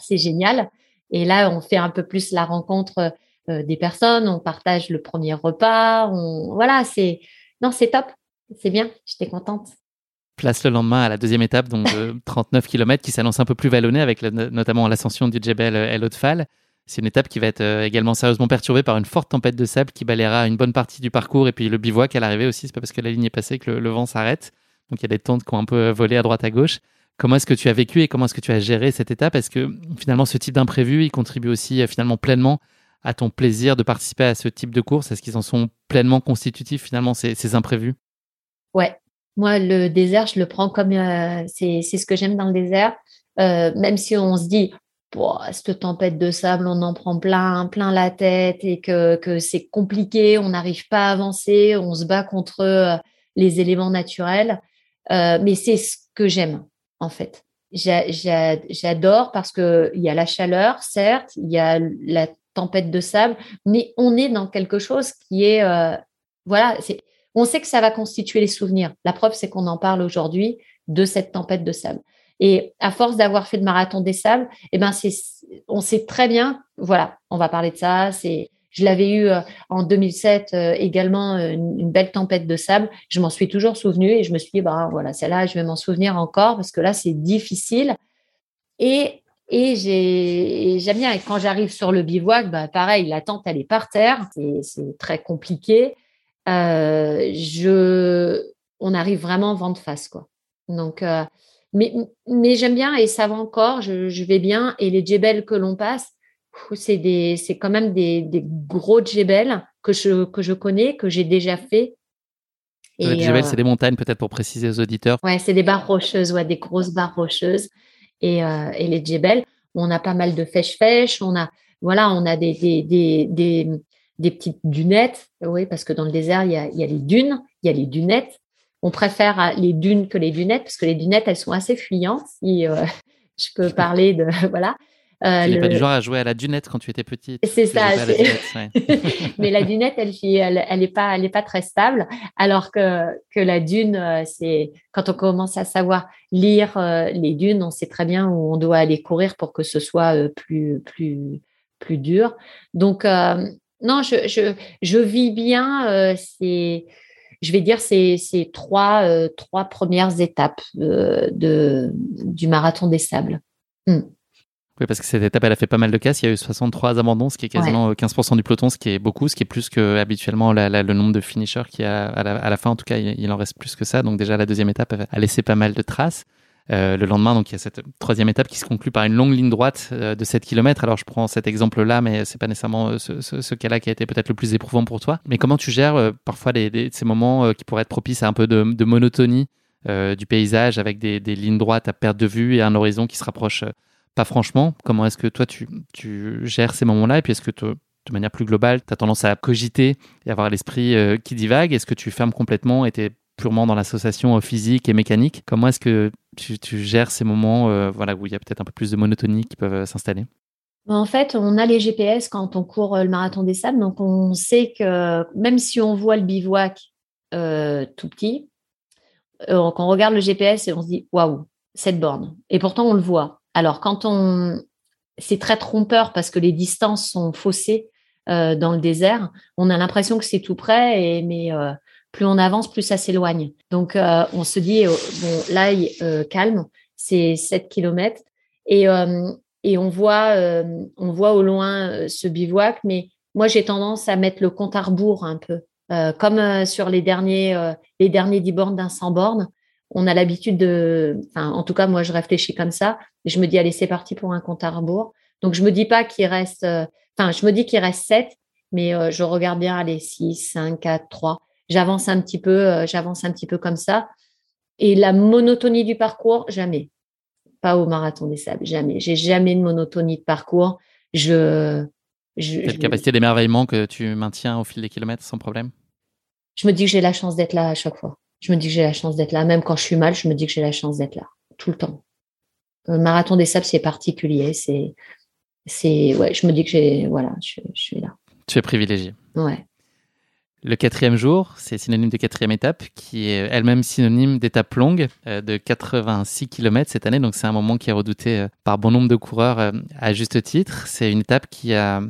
c'est génial. Et là, on fait un peu plus la rencontre des personnes, on partage le premier repas, on voilà, c'est non, c'est top, c'est bien. J'étais contente. Place le lendemain à la deuxième étape, donc de 39 km, qui s'annonce un peu plus vallonnée, avec notamment l'ascension du Djebel El Otfal. C'est une étape qui va être euh, également sérieusement perturbée par une forte tempête de sable qui balayera une bonne partie du parcours et puis le bivouac à l'arrivée aussi. C'est pas parce que la ligne est passée que le, vent s'arrête. Donc il y a des tentes qui ont un peu volé à droite à gauche. Comment est-ce que tu as vécu et comment est-ce que tu as géré cette étape? Est-ce que finalement ce type d'imprévu, il contribue aussi euh, finalement pleinement à ton plaisir de participer à ce type de course? Est-ce qu'ils en sont pleinement constitutifs finalement ces, ces imprévus? Ouais, moi, le désert, je le prends comme euh, c'est ce que j'aime dans le désert. Euh, même si on se dit, cette tempête de sable, on en prend plein, plein la tête et que, que c'est compliqué, on n'arrive pas à avancer, on se bat contre euh, les éléments naturels. mais c'est ce que j'aime, en fait. J'adore parce qu'il y a la chaleur, certes, il y a la tempête de sable, mais on est dans quelque chose qui est, voilà, c'est on sait que ça va constituer les souvenirs. La preuve, c'est qu'on en parle aujourd'hui de cette tempête de sable. Et à force d'avoir fait le marathon des sables, eh ben c'est, on sait très bien, voilà, on va parler de ça. C'est, je l'avais eu euh, en 2007 euh, également euh, une, belle tempête de sable. Je m'en suis toujours souvenu et je me suis dit, bah voilà, celle-là, je vais m'en souvenir encore parce que là, c'est difficile. Et et j'ai, j'aime bien. Quand j'arrive sur le bivouac, bah pareil, la tente elle est par terre, c'est, c'est très compliqué. Je, on arrive vraiment vent de face. Quoi. Donc, mais, mais j'aime bien et ça va encore, je, vais bien. Et les djebels que l'on passe, c'est, c'est quand même des, des gros djebels que je, que je connais, que j'ai déjà fait. Et, les djebels, c'est des montagnes, peut-être pour préciser aux auditeurs. Ouais, c'est des barres rocheuses, ouais, des grosses barres rocheuses. Et, et les djebels, on a pas mal de fèche-fèche, on a, voilà, on a des, des, des, des, petites dunettes, oui, parce que dans le désert, il y a, il y a les dunes, il y a les dunettes. On préfère les dunes que les dunettes, parce que les dunettes, elles sont assez fuyantes, si euh, je peux parler de, voilà. Euh, tu n'es pas du genre à jouer à la dunette quand tu étais petite. C'est ça. Mais la dunette, elle n'est elle, est pas, elle est pas très stable. Alors que, que la dune, euh, c'est quand on commence à savoir lire euh, les dunes, on sait très bien où on doit aller courir pour que ce soit euh, plus, plus, plus dur. Donc, non, je, je, je, vis bien c'est je vais dire ces, ces trois, trois premières étapes de, du marathon des sables. Hmm. Oui, parce que cette étape, elle a fait pas mal de casse. Il y a eu 63 abandons, ce qui est quasiment 15% euh, du peloton, ce qui est beaucoup, ce qui est plus que habituellement le nombre de finishers qui a à la, fin. En tout cas, il, en reste plus que ça. Donc déjà, la deuxième étape a laissé pas mal de traces. Euh, le lendemain, donc il y a cette troisième étape qui se conclut par une longue ligne droite euh, de 7 km. Alors je prends cet exemple-là, mais c'est pas nécessairement ce, ce, cas-là qui a été peut-être le plus éprouvant pour toi. Mais comment tu gères parfois ces moments qui pourraient être propices à un peu de, monotonie du paysage avec des, lignes droites à perte de vue et un horizon qui se rapproche pas franchement? Comment est-ce que toi, tu, gères ces moments-là? Et puis, est-ce que de manière plus globale, tu as tendance à cogiter et avoir l'esprit euh, qui divague? Est-ce que tu fermes complètement et tu purement dans l'association euh, physique et mécanique Comment est-ce que tu, gères ces moments euh, voilà, où il y a peut-être un peu plus de monotonie qui peuvent s'installer? En fait, on a les GPS quand on court le marathon des sables, donc on sait que même si on voit le bivouac tout petit, quand on regarde le GPS et on se dit waouh, cette borne. Et pourtant, on le voit. Alors, quand on. C'est très trompeur parce que les distances sont faussées euh, dans le désert. On a l'impression que c'est tout près, et, mais euh, plus on avance, plus ça s'éloigne. Donc, euh, on se dit, bon, là, calme, c'est 7 km. Et, et on, voit, on voit au loin ce bivouac, mais moi, j'ai tendance à mettre le compte à rebours un peu. comme sur les derniers, les derniers 10 bornes d'un 100 bornes, on a l'habitude de, enfin, en tout cas, moi, je réfléchis comme ça. je me dis, allez, c'est parti pour un compte à rebours. Donc, je me dis pas qu'il reste, euh, enfin, je me dis qu'il reste 7, mais euh, je regarde bien, allez, 6, 5, 4, 3. J'avance un petit peu, euh, j'avance un petit peu comme ça. Et la monotonie du parcours, jamais. Pas au marathon des sables, jamais. J'ai jamais de monotonie de parcours. Je, je Cette capacité d'émerveillement que tu maintiens au fil des kilomètres sans problème? Je me dis que j'ai la chance d'être là à chaque fois je me dis que j'ai la chance d'être là. Même quand je suis mal, je me dis que j'ai la chance d'être là, tout le temps. Le marathon des sables, c'est particulier. C'est, c'est, ouais, je me dis que j'ai, voilà, je, suis là. Tu es privilégié. Ouais. Le quatrième jour, c'est synonyme de quatrième étape, qui est elle-même synonyme d'étape longue euh, de 86 km cette année. Donc c'est un moment qui est redouté euh, par bon nombre de coureurs euh, à juste titre. C'est une étape qui a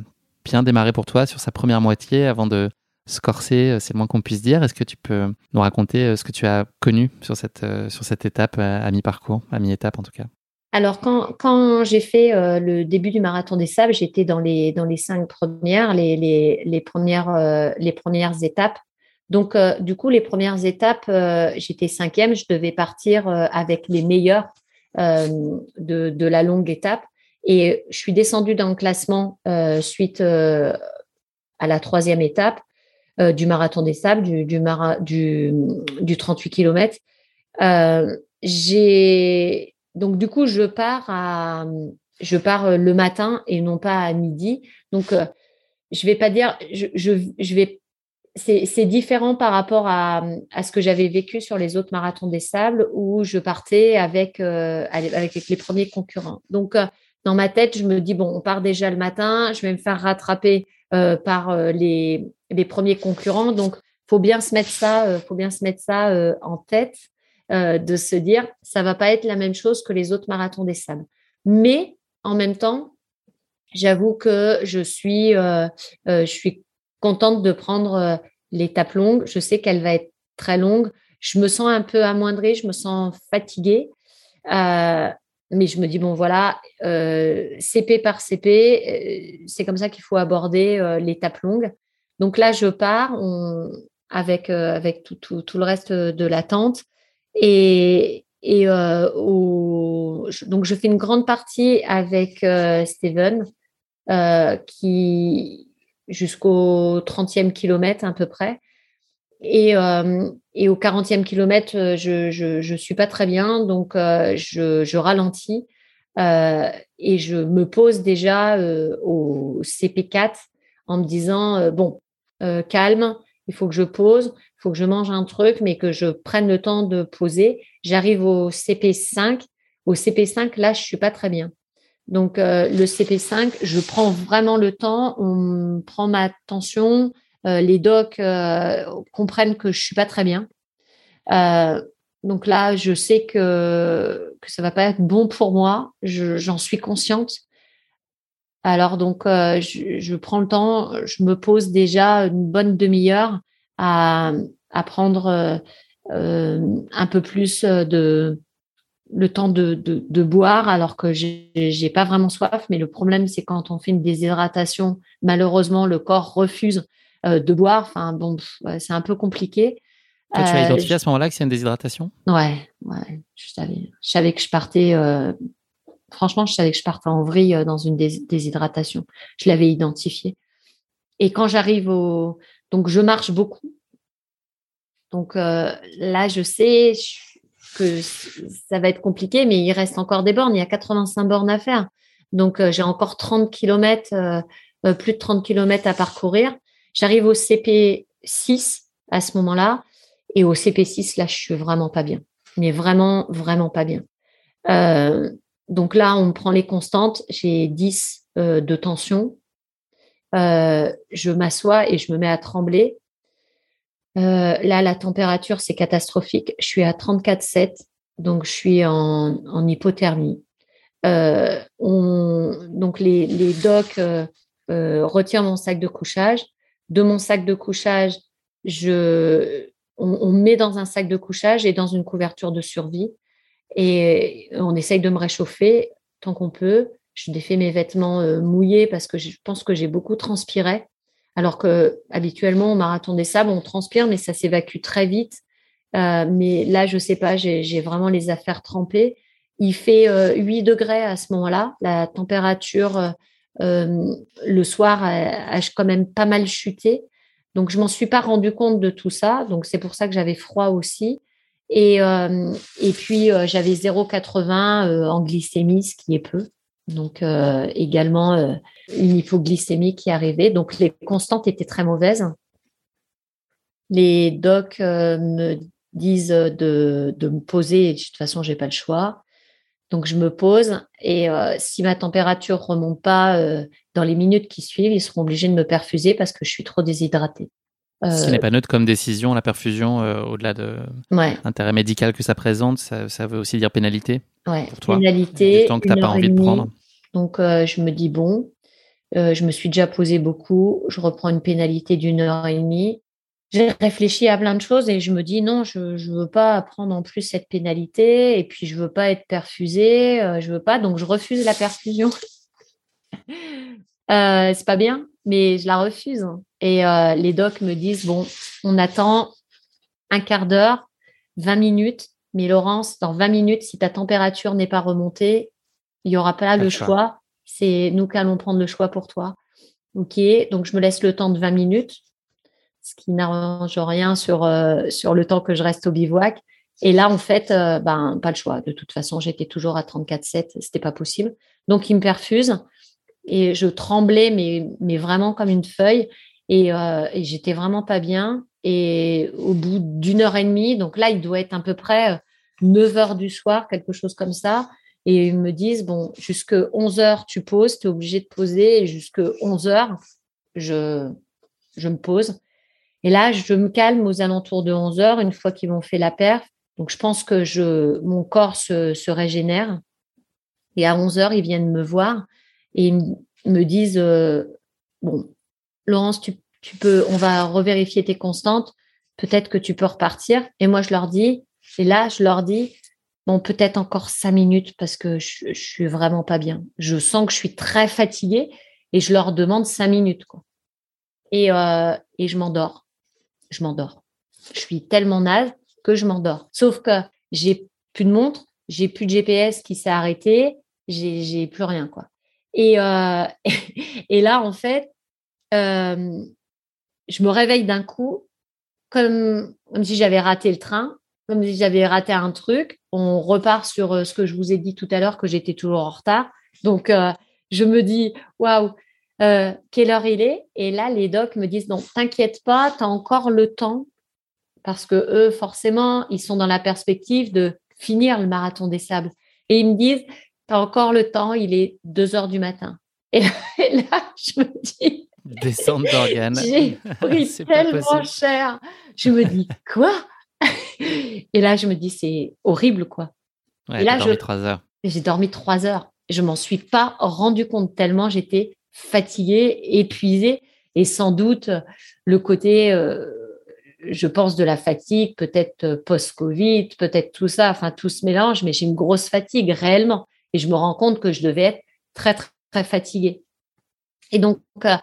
bien démarré pour toi sur sa première moitié avant de Scorsé, euh, c'est le moins qu'on puisse dire. Est-ce que tu peux nous raconter ce que tu as connu sur cette étape à mi-parcours, à mi-étape en tout cas? Alors, quand, quand j'ai fait le début du marathon des sables, j'étais dans les, dans les cinq premières, les, les, les premières, les premières étapes. Donc, du coup, les premières étapes, j'étais cinquième, je devais partir avec les meilleurs de, de, la longue étape. Et je suis descendue dans le classement suite à la troisième étape. Euh, du marathon des sables, du, du, du, du 38 km. Euh, j'ai donc du coup je pars pars le matin et non pas à midi. Donc euh, je vais pas dire je, vais c'est différent par rapport à, ce que j'avais vécu sur les autres marathons des sables où je partais avec, euh, les premiers concurrents. Donc, dans ma tête, je me dis, bon, on part déjà le matin, je vais me faire rattraper euh, par euh, les, premiers concurrents. Donc, faut bien se mettre ça, euh, faut bien se mettre ça en tête, de se dire, ça va pas être la même chose que les autres marathons des sables. Mais en même temps, j'avoue que je suis, je suis contente de prendre l'étape longue. Je sais qu'elle va être très longue. Je me sens un peu amoindrie, je me sens fatiguée. Euh, mais je me dis, bon, voilà, euh, CP par CP, euh, c'est comme ça qu'il faut aborder euh, l'étape longue. Donc là, je pars, avec, avec tout, tout, tout, le reste de l'attente. Et, au, donc, je fais une grande partie avec Steven, qui jusqu'au 30e kilomètre à peu près. Et, euh, au 40e kilomètre, euh, je ne suis pas très bien, donc euh, je, je, ralentis et je me pose déjà au CP4 en me disant, bon, calme, il faut que je pose, que je mange un truc, mais que je prenne le temps de poser. J'arrive au CP5. Au CP5, là, je suis pas très bien. Donc, le CP5, je prends vraiment le temps, on prend ma tension, euh, les docs euh, comprennent que je suis pas très bien. Euh, donc là, je sais que, que ça va pas être bon pour moi. J'en suis consciente. Alors donc, je, prends le temps, je me pose déjà une bonne demi-heure à, à, prendre un peu plus de le temps de, de, boire alors que j'ai pas vraiment soif. Mais le problème, c'est quand on fait une déshydratation, malheureusement, le corps refuse euh, de boire. Enfin, bon, c'est un peu compliqué. tu as euh, identifié à ce moment-là que c'est une déshydratation? Ouais, ouais, je savais. Je savais que je partais. Euh, franchement, je savais que je partais en vrille dans une déshydratation. Je l'avais identifié. Et quand j'arrive au. Donc, je marche beaucoup. Donc là, je sais que ça va être compliqué, mais il reste encore des bornes. Il y a 85 bornes à faire. Donc, j'ai encore 30 km, plus de 30 km à parcourir. J'arrive au CP6 à ce moment-là. Et au CP6, là, je suis vraiment pas bien. Mais vraiment, vraiment pas bien. Euh, donc là, on prend les constantes. J'ai 10 euh, de tension. Euh, je m'assois et je me mets à trembler. Là, la température, c'est catastrophique. Je suis à 34,7. Donc, je suis en, hypothermie. donc, les, les docs retirent mon sac de couchage de mon sac de couchage, je, on, met dans un sac de couchage et dans une couverture de survie. Et on essaye de me réchauffer tant qu'on peut. Je défais mes vêtements euh, mouillés parce que je pense que j'ai beaucoup transpiré. Alors que habituellement, au marathon des sables, on transpire, mais ça s'évacue très vite. Euh, mais là, je sais pas, j'ai vraiment les affaires trempées. Il fait 8 euh, degrés à ce moment-là. La température euh, le soir a, quand même pas mal chuté. Donc, je m'en suis pas rendu compte de tout ça. Donc, c'est pour ça que j'avais froid aussi. Et, euh, et puis, euh, j'avais 0,80 en glycémie, ce qui est peu. Donc, également une hypoglycémie qui arrivait. Donc, les constantes étaient très mauvaises. Les docs me disent de, de me poser. De toute façon, j'ai pas le choix. Donc je me pose et euh, si ma température remonte pas euh, dans les minutes qui suivent, ils seront obligés de me perfuser parce que je suis trop déshydratée. Ce n'est euh, pas neutre comme décision, la perfusion, au-delà de l'intérêt médical que ça présente, ça, veut aussi dire pénalité ouais. pour toi. Pénalité. Du temps que tu n'as pas envie de prendre. Donc je me dis, bon, je me suis déjà posé beaucoup, je reprends une pénalité d'une heure et demie j'ai réfléchi à plein de choses et je me dis non, je ne veux pas prendre en plus cette pénalité et puis je veux pas être perfusée, euh, je veux pas, donc je refuse la perfusion. euh, c'est pas bien, mais je la refuse. Et euh, les docs me disent bon, on attend un quart d'heure, 20 minutes, mais Laurence, dans 20 minutes, si ta température n'est pas remontée, il n'y aura pas le choix. C'est nous qui allons prendre le choix pour toi. Ok, donc je me laisse le temps de 20 minutes ce qui n'arrange rien sur, euh, sur le temps que je reste au bivouac. Et là, en fait, euh, ben, pas le choix. De toute façon, j'étais toujours à 34,7, c'était pas possible. Donc, il me perfuse et je tremblais, mais, mais vraiment comme une feuille. Et, euh, et j'étais vraiment pas bien. Et au bout d'une heure et demie, donc là, il doit être à peu près 9 heures du soir, quelque chose comme ça. Et ils me disent, bon, jusque 11 heures, tu poses, tu es obligé de poser. Et jusque 11 heures, je, je me pose. Et là, je me calme aux alentours de 11 heures, une fois qu'ils m'ont fait la perf. Donc, je pense que je, mon corps se, régénère. Et à 11 heures, ils viennent me voir et ils me disent euh, Bon, Laurence, tu, peux, on va revérifier tes constantes. Peut-être que tu peux repartir. Et moi, je leur dis, et là, je leur dis Bon, peut-être encore cinq minutes parce que je, je suis vraiment pas bien. Je sens que je suis très fatiguée et je leur demande cinq minutes. Et, euh, et je m'endors. je m'endors. Je suis tellement naze que je m'endors. Sauf que j'ai plus de montre, j'ai plus de GPS qui s'est arrêté, j'ai plus rien quoi. Et, euh, et là en fait, euh, je me réveille d'un coup comme, comme si j'avais raté le train, comme si j'avais raté un truc. On repart sur euh, ce que je vous ai dit tout à l'heure que j'étais toujours en retard. Donc je me dis waouh, quelle heure il est? Et là les docs me disent non, t'inquiète pas, tu as encore le temps parce que eux forcément ils sont dans la perspective de finir le marathon des sables. Et ils me disent, tu as encore le temps, il est 2 heures du matin. Et là, je me dis... Descente d'organes. J'ai pris tellement cher. Je me dis, quoi? Et là, je me dis, c'est horrible, quoi. et là, j'ai dormi 3 heures. J'ai dormi 3 heures. Je m'en suis pas rendu compte tellement j'étais fatiguée, épuisée. Et sans doute, le côté... Euh, je pense, de la fatigue, peut-être euh, post-Covid, peut-être tout ça, enfin tout se mélange, mais j'ai une grosse fatigue réellement. Et je me rends compte que je devais être très, très, très fatiguée. Et donc, euh,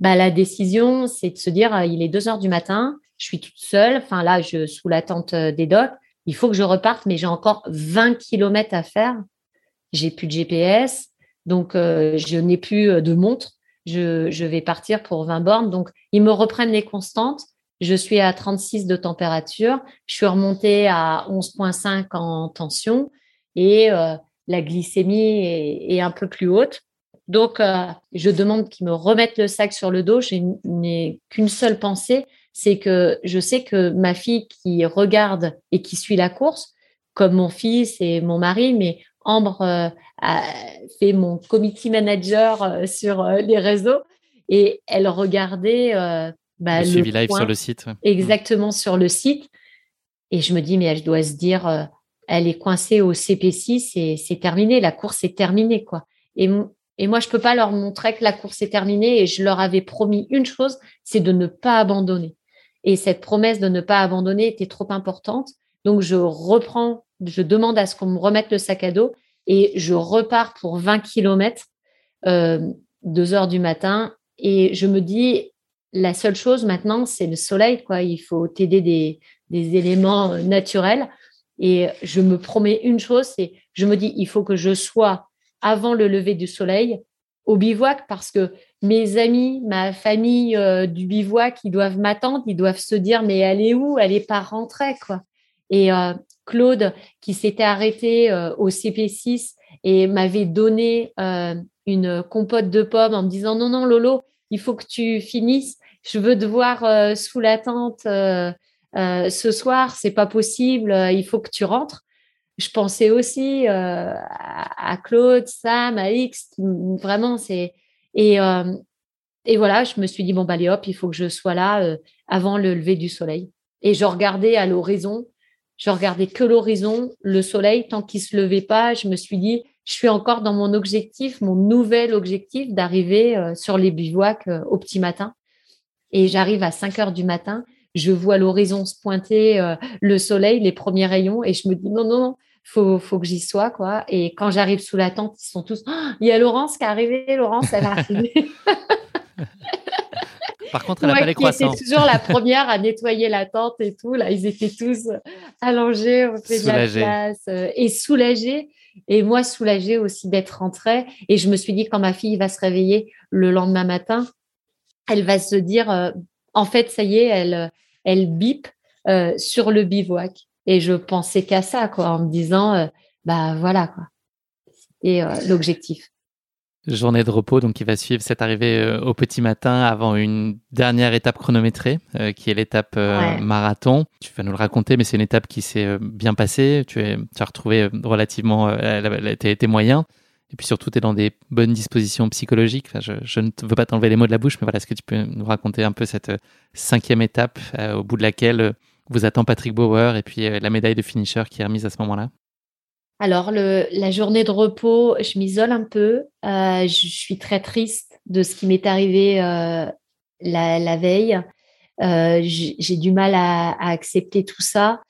bah, la décision, c'est de se dire, euh, il est 2 heures du matin, je suis toute seule, enfin là, je sous l'attente des docs, il faut que je reparte, mais j'ai encore 20 kilomètres à faire. J'ai plus de GPS, donc je n'ai plus de montre. Je, vais partir pour 20 bornes. Donc, ils me reprennent les constantes. Je suis à 36 de température. Je suis remontée à 11,5 en tension et euh, la glycémie est, un peu plus haute. Donc, euh, je demande qu'ils me remettent le sac sur le dos. Je n'ai qu'une seule pensée, c'est que je sais que ma fille qui regarde et qui suit la course, comme mon fils et mon mari, mais Ambre euh, a fait mon committee manager sur les réseaux et elle regardait bah, le, suivi live sur le site. Exactement sur le site. Et je me dis, mais elle doit se dire, euh, elle est coincée au CP6 et c'est terminé, la course est terminée. quoi. Et, et moi, je peux pas leur montrer que la course est terminée et je leur avais promis une chose, c'est de ne pas abandonner. Et cette promesse de ne pas abandonner était trop importante. Donc, je reprends, je demande à ce qu'on me remette le sac à dos et je repars pour 20 km, euh, 2 heures du matin. Et je me dis, la seule chose maintenant, c'est le soleil. Quoi. Il faut t'aider des, éléments euh, naturels. Et je me promets une chose, c'est je me dis, il faut que je sois avant le lever du soleil au bivouac parce que mes amis, ma famille euh, du bivouac, ils doivent m'attendre, ils doivent se dire, mais elle est où? Elle n'est pas rentrée. Et euh, Claude, qui s'était arrêté au CP6 et m'avait donné une compote de pommes en me disant, non, non, Lolo, il faut que tu finisses. Je veux te voir euh, sous la tente euh, euh, ce soir, c'est pas possible. il faut que tu rentres. Je pensais aussi à, Claude, Sam, à X. Vraiment, c'est et et voilà, je me suis dit bon bah allez hop, il faut que je sois là avant le lever du soleil. Et je regardais à l'horizon. Je regardais que l'horizon, le soleil. Tant qu'il se levait pas, je me suis dit je suis encore dans mon objectif, mon nouvel objectif d'arriver euh, sur les bivouacs euh, au petit matin. Et j'arrive à 5 heures du matin, je vois l'horizon se pointer, euh, le soleil, les premiers rayons, et je me dis non, non, non, faut, faut que j'y sois, quoi. Et quand j'arrive sous la tente, ils sont tous, oh, il y a Laurence qui est arrivée, Laurence, elle est arrivée. Par contre, elle n'a pas les croissants. J'étais toujours la première à nettoyer la tente et tout. Là, ils étaient tous allongés, on fait de la place et soulagés. Et moi, soulagée aussi d'être rentrée. Et je me suis dit, quand ma fille va se réveiller le lendemain matin, elle va se dire, euh, en fait, ça y est, elle, elle bip euh, sur le bivouac. Et je pensais qu'à ça, quoi, en me disant, euh, bah voilà, quoi. C'était l'objectif journée de repos donc qui va suivre cette arrivée euh, au petit matin avant une dernière étape chronométrée euh, qui est l'étape euh, marathon. Tu vas nous le raconter mais c'est une étape qui s'est bien passée, tu, es, tu as retrouvé relativement tes, tes moyens et puis surtout tu es dans des bonnes dispositions psychologiques. Enfin, je, je, ne veux pas t'enlever les mots de la bouche mais voilà, est-ce que tu peux nous raconter un peu cette cinquième étape au bout de laquelle vous attend Patrick Bauer et puis la médaille de finisher qui est remise à ce moment-là alors, la journée de repos, je m'isole un peu. Euh, je suis très triste de ce qui m'est arrivé euh, la, veille. Euh, J'ai du mal à, accepter tout ça.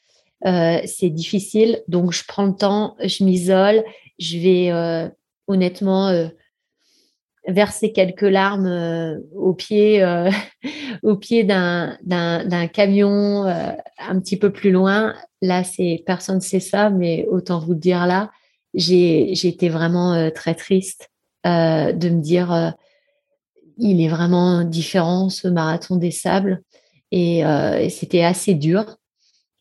Euh, c'est difficile, donc je prends le temps, je m'isole. Je vais euh, honnêtement versé quelques larmes au pied, au pied d'un camion un petit peu plus loin. Là, c'est personne ne sait ça, mais autant vous le dire là, j'ai été vraiment très triste de me dire il est vraiment différent ce marathon des sables et, et c'était assez dur.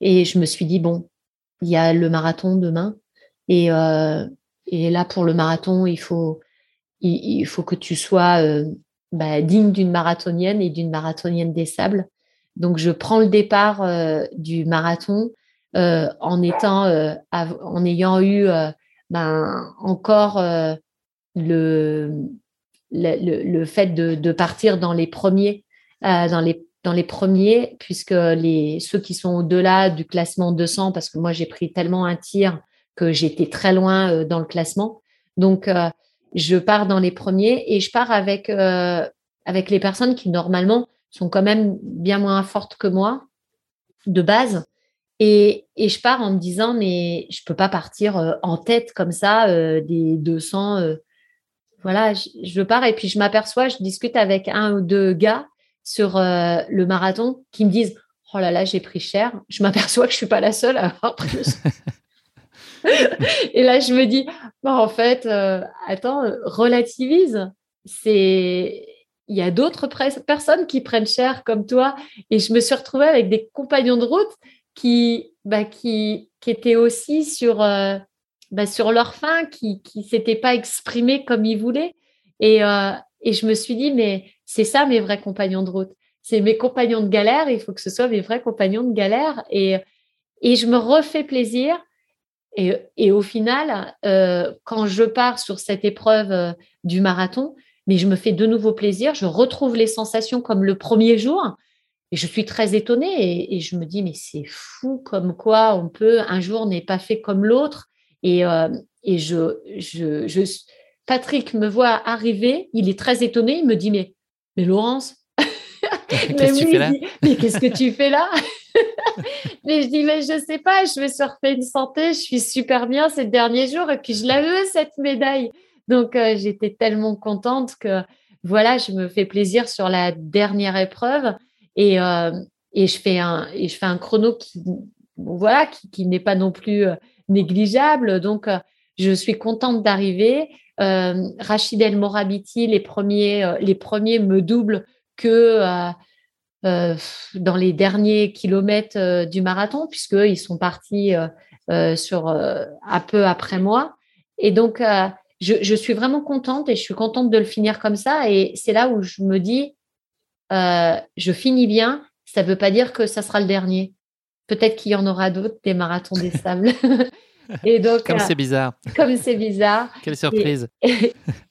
Et je me suis dit bon, il y a le marathon demain et et là, pour le marathon, il faut, il, faut que tu sois euh, bah, digne d'une marathonienne et d'une marathonienne des sables. Donc, je prends le départ euh, du marathon euh, en étant, en ayant eu ben, encore le, le, fait de, de, partir dans les premiers, dans les dans les premiers, puisque les, ceux qui sont au-delà du classement 200, parce que moi j'ai pris tellement un tir que j'étais très loin dans le classement. Donc, je pars dans les premiers et je pars avec, euh, avec les personnes qui, normalement, sont quand même bien moins fortes que moi de base. Et, je pars en me disant, mais je peux pas partir en tête comme ça des 200. voilà, je, pars et puis je m'aperçois, je discute avec un ou deux gars sur le marathon qui me disent, oh là là, j'ai pris cher. Je m'aperçois que je suis pas la seule à avoir plus. et là, je me dis, bah, en fait, euh, attends, relativise. C'est, il y a d'autres personnes qui prennent cher comme toi. Et je me suis retrouvée avec des compagnons de route qui, bah, qui, qui étaient aussi sur, euh, bah, sur leur fin, qui ne s'étaient pas exprimés comme ils voulaient. Et, euh, et je me suis dit, mais c'est ça mes vrais compagnons de route. C'est mes compagnons de galère. Il faut que ce soit mes vrais compagnons de galère. Et, et je me refais plaisir et, au final, euh, quand je pars sur cette épreuve euh, du marathon, mais je me fais de nouveau plaisir, je retrouve les sensations comme le premier jour. Et je suis très étonnée et, je me dis, mais c'est fou comme quoi on peut, un jour n'est pas fait comme l'autre. Et, euh, et je, je, je, Patrick me voit arriver, il est très étonné, il me dit, mais, mais Laurence, mais qu'est-ce que tu fais là? Mais je dis, mais je sais pas, je me suis refait une santé, je suis super bien ces derniers jours et puis je la veux, cette médaille. Donc, euh, j'étais tellement contente que, voilà, je me fais plaisir sur la dernière épreuve et, euh, et, je, fais un, et je fais un chrono qui, voilà, qui, qui n'est pas non plus euh, négligeable. Donc, je suis contente d'arriver. Rachid El Morabiti, les premiers, les premiers me doublent que euh, dans les derniers kilomètres euh, du marathon, puisqu'ils sont partis euh, sur un peu après moi. Et donc, je, suis vraiment contente et je suis contente de le finir comme ça. Et c'est là où je me dis, je finis bien. Ça ne veut pas dire que ça sera le dernier. Peut-être qu'il y en aura d'autres, des marathons des sables. et donc, comme c'est bizarre. Comme c'est bizarre. Quelle surprise.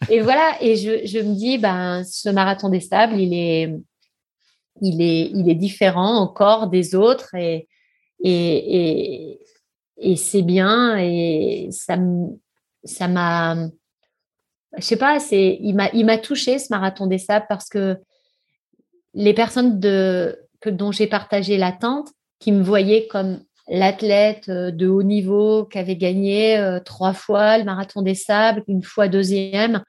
Et, voilà, et je, je, me dis, ben, ce marathon des sables, il est, il est, il différent encore des autres et, et, c'est bien et ça m'a je sais pas il m'a touché ce marathon des sables parce que les personnes de que dont j'ai partagé l'attente qui me voyaient comme l'athlète de haut niveau qui avait gagné euh, trois fois le marathon des sables une fois deuxième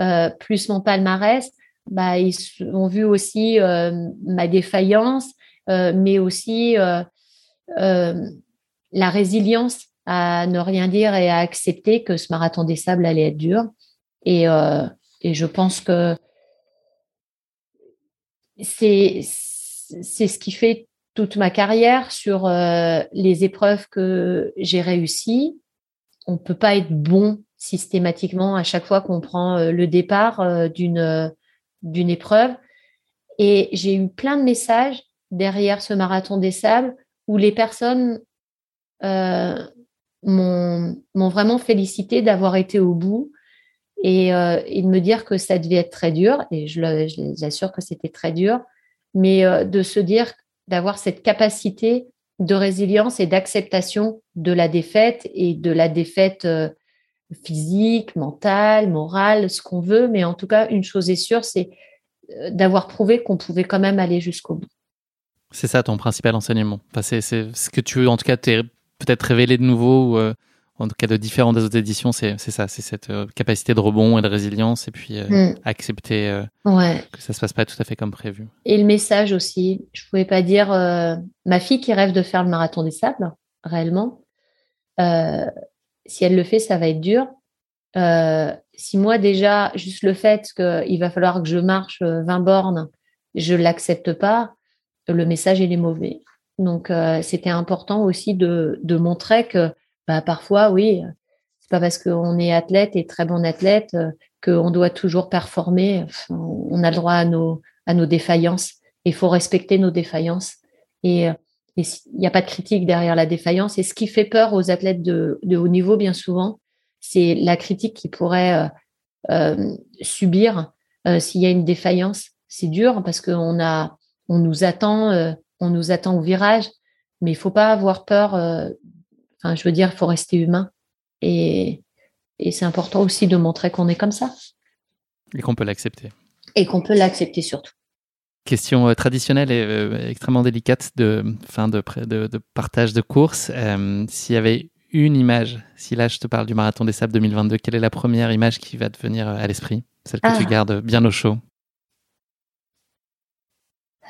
euh, plus mon palmarès bah, ils ont vu aussi euh, ma défaillance, euh, mais aussi euh, la résilience à ne rien dire et à accepter que ce marathon des sables allait être dur. Et, et je pense que c'est ce qui fait toute ma carrière sur les épreuves que j'ai réussies. On ne peut pas être bon systématiquement à chaque fois qu'on prend le départ d'une d'une épreuve. Et j'ai eu plein de messages derrière ce marathon des sables où les personnes euh, m'ont vraiment félicité d'avoir été au bout et, euh, et, de me dire que ça devait être très dur. Et je, les assure que c'était très dur, mais euh, de se dire d'avoir cette capacité de résilience et d'acceptation de la défaite et de la défaite physique, mental, moral, ce qu'on veut. Mais en tout cas, une chose est sûre, c'est euh, d'avoir prouvé qu'on pouvait quand même aller jusqu'au bout. C'est ça ton principal enseignement. c'est ce que tu, en tout cas, t'es peut-être révélé de nouveau, ou, euh, en tout cas de différent des autres éditions, c'est ça, c'est cette euh, capacité de rebond et de résilience et puis euh, mm. accepter ouais. que ça se passe pas tout à fait comme prévu. Et le message aussi, je pouvais pas dire ma fille qui rêve de faire le marathon des sables, réellement, si elle le fait, ça va être dur. si moi déjà, juste le fait qu'il va falloir que je marche 20 bornes, je l'accepte pas, le message il est mauvais. Donc c'était important aussi de, montrer que bah, parfois, oui, c'est pas parce qu'on est athlète et très bon athlète euh, qu'on doit toujours performer. on a le droit à nos, à nos défaillances. Il faut respecter nos défaillances. Et euh, il n'y a pas de critique derrière la défaillance. Et ce qui fait peur aux athlètes de, de haut niveau, bien souvent, c'est la critique qu'ils pourraient euh, subir s'il y a une défaillance. C'est dur parce qu'on a, on nous attend, on nous attend au virage, mais il faut pas avoir peur je veux dire, il faut rester humain. Et, c'est important aussi de montrer qu'on est comme ça. Et qu'on peut l'accepter. Et qu'on peut l'accepter surtout. Question euh, traditionnelle et euh, extrêmement délicate de, fin de, de, partage de course. Euh, s'il y avait une image, si là je te parle du Marathon des Sables 2022, quelle est la première image qui va te venir à l'esprit? Celle que tu ah. gardes bien au chaud?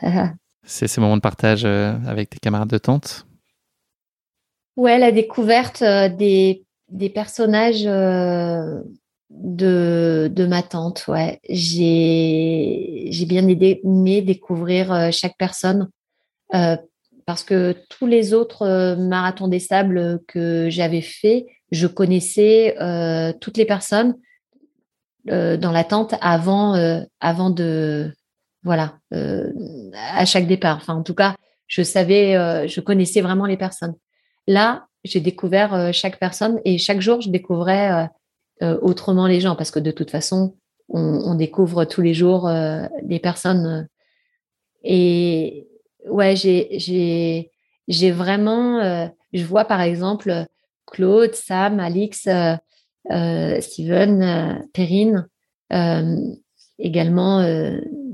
C'est ces moments de partage avec tes camarades de tente? Ouais, la découverte des, des personnages euh, de, de ma tante. Ouais, j'ai bien aimé découvrir euh, chaque personne parce que tous les autres marathons des sables que j'avais fait, je connaissais toutes les personnes dans la tente avant avant de voilà à chaque départ. Enfin, en tout cas, je savais, je connaissais vraiment les personnes. Là, j'ai découvert euh, chaque personne et chaque jour, je découvrais euh, euh, autrement les gens parce que de toute façon, on, découvre tous les jours des personnes. Et ouais, j'ai, vraiment, je vois par exemple Claude, Sam, Alix, Steven, Perrine, également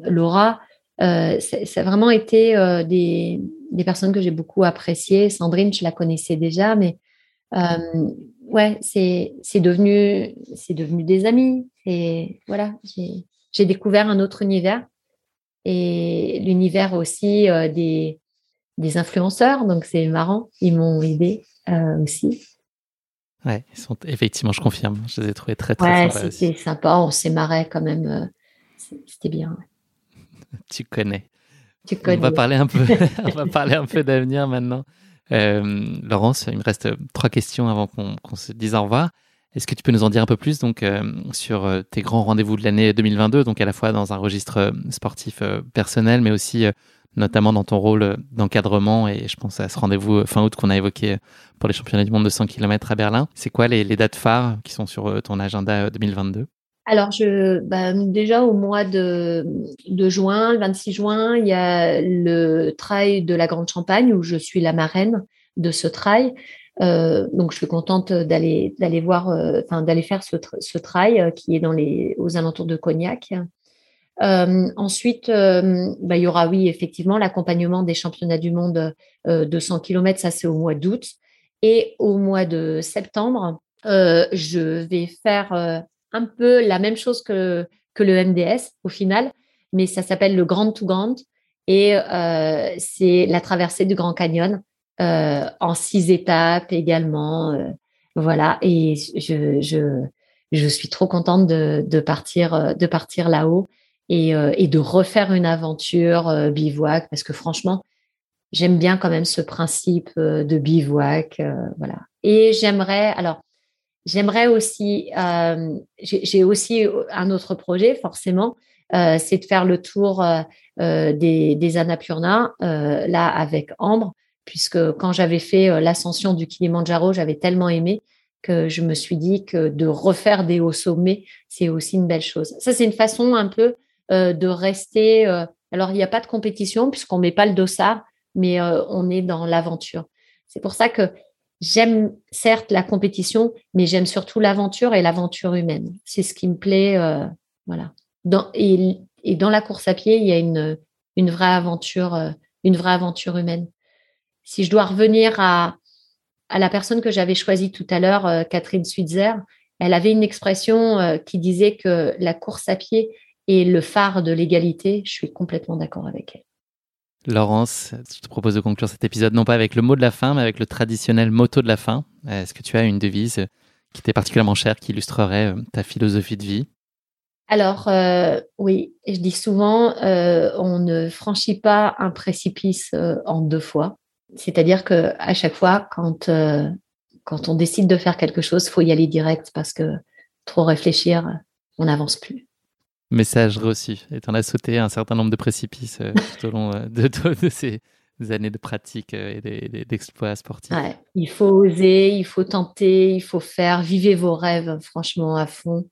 Laura. ça a vraiment été des, des personnes que j'ai beaucoup appréciées. Sandrine, je la connaissais déjà, mais euh, ouais, c'est devenu, devenu des amis. Et voilà, j'ai découvert un autre univers et l'univers aussi euh, des, des influenceurs. Donc c'est marrant, ils m'ont aidé euh, aussi. Ouais, ils sont effectivement, je confirme, je les ai trouvés très très ouais, C'était sympa, on s'est marré quand même, c'était bien. tu connais. On va parler un peu, on va parler un peu d'avenir maintenant. Euh, Laurence, il me reste trois questions avant qu'on se dise au revoir. Est-ce que tu peux nous en dire un peu plus donc euh, sur euh, tes grands rendez-vous de l'année 2022, donc à la fois dans un registre sportif personnel, mais aussi notamment dans ton rôle d'encadrement et je pense à ce rendez-vous fin août qu'on a évoqué pour les championnats du monde de 100 km à Berlin. C'est quoi les, les dates phares qui sont sur ton agenda 2022 alors, je, bah, déjà au mois de, de, juin, le 26 juin, il y a le trail de la Grande Champagne où je suis la marraine de ce trail. Euh, donc, je suis contente d'aller d'aller voir, euh, enfin d'aller faire ce, ce trail euh, qui est dans les aux alentours de Cognac. Euh, ensuite, bah, il y aura oui effectivement l'accompagnement des championnats du monde de 100 km, ça c'est au mois d'août. Et au mois de septembre, je vais faire un peu la même chose que, le MDS au final, mais ça s'appelle le Grand to Grand et euh, c'est la traversée du Grand Canyon euh, en six étapes également. Euh, voilà, et je, je, je suis trop contente de, de partir, de partir là-haut et, et de refaire une aventure bivouac parce que franchement, j'aime bien quand même ce principe de bivouac. voilà. Et j'aimerais, alors, J'aimerais aussi, euh, j'ai aussi un autre projet, forcément, euh, c'est de faire le tour euh, des, des Annapurna, là avec Ambre, puisque quand j'avais fait l'ascension du Kilimanjaro, j'avais tellement aimé que je me suis dit que de refaire des hauts sommets, c'est aussi une belle chose. Ça, c'est une façon un peu de rester. alors, il n'y a pas de compétition puisqu'on met pas le dossard, mais on est dans l'aventure. C'est pour ça que J'aime certes la compétition, mais j'aime surtout l'aventure et l'aventure humaine. C'est ce qui me plaît. Euh, voilà. Et, et, dans la course à pied, il y a une, une vraie aventure, euh, une vraie aventure humaine. Si je dois revenir à, à la personne que j'avais choisie tout à l'heure, euh, Catherine Switzer, elle avait une expression euh, qui disait que la course à pied est le phare de l'égalité. Je suis complètement d'accord avec elle. Laurence, je te propose de conclure cet épisode non pas avec le mot de la fin, mais avec le traditionnel motto de la fin. Est-ce que tu as une devise qui t'est particulièrement chère, qui illustrerait ta philosophie de vie? Alors, euh, oui, je dis souvent, euh, on ne franchit pas un précipice euh, en deux fois. C'est-à-dire que à chaque fois, quand, quand on décide de faire quelque chose, faut y aller direct parce que trop réfléchir, on n'avance plus. Message reçu. Et tu en as sauté un certain nombre de précipices tout au long de, de, ces années de pratique et d'exploits sportifs. il faut oser, il faut tenter, il faut faire. Vivez vos rêves, franchement, à fond.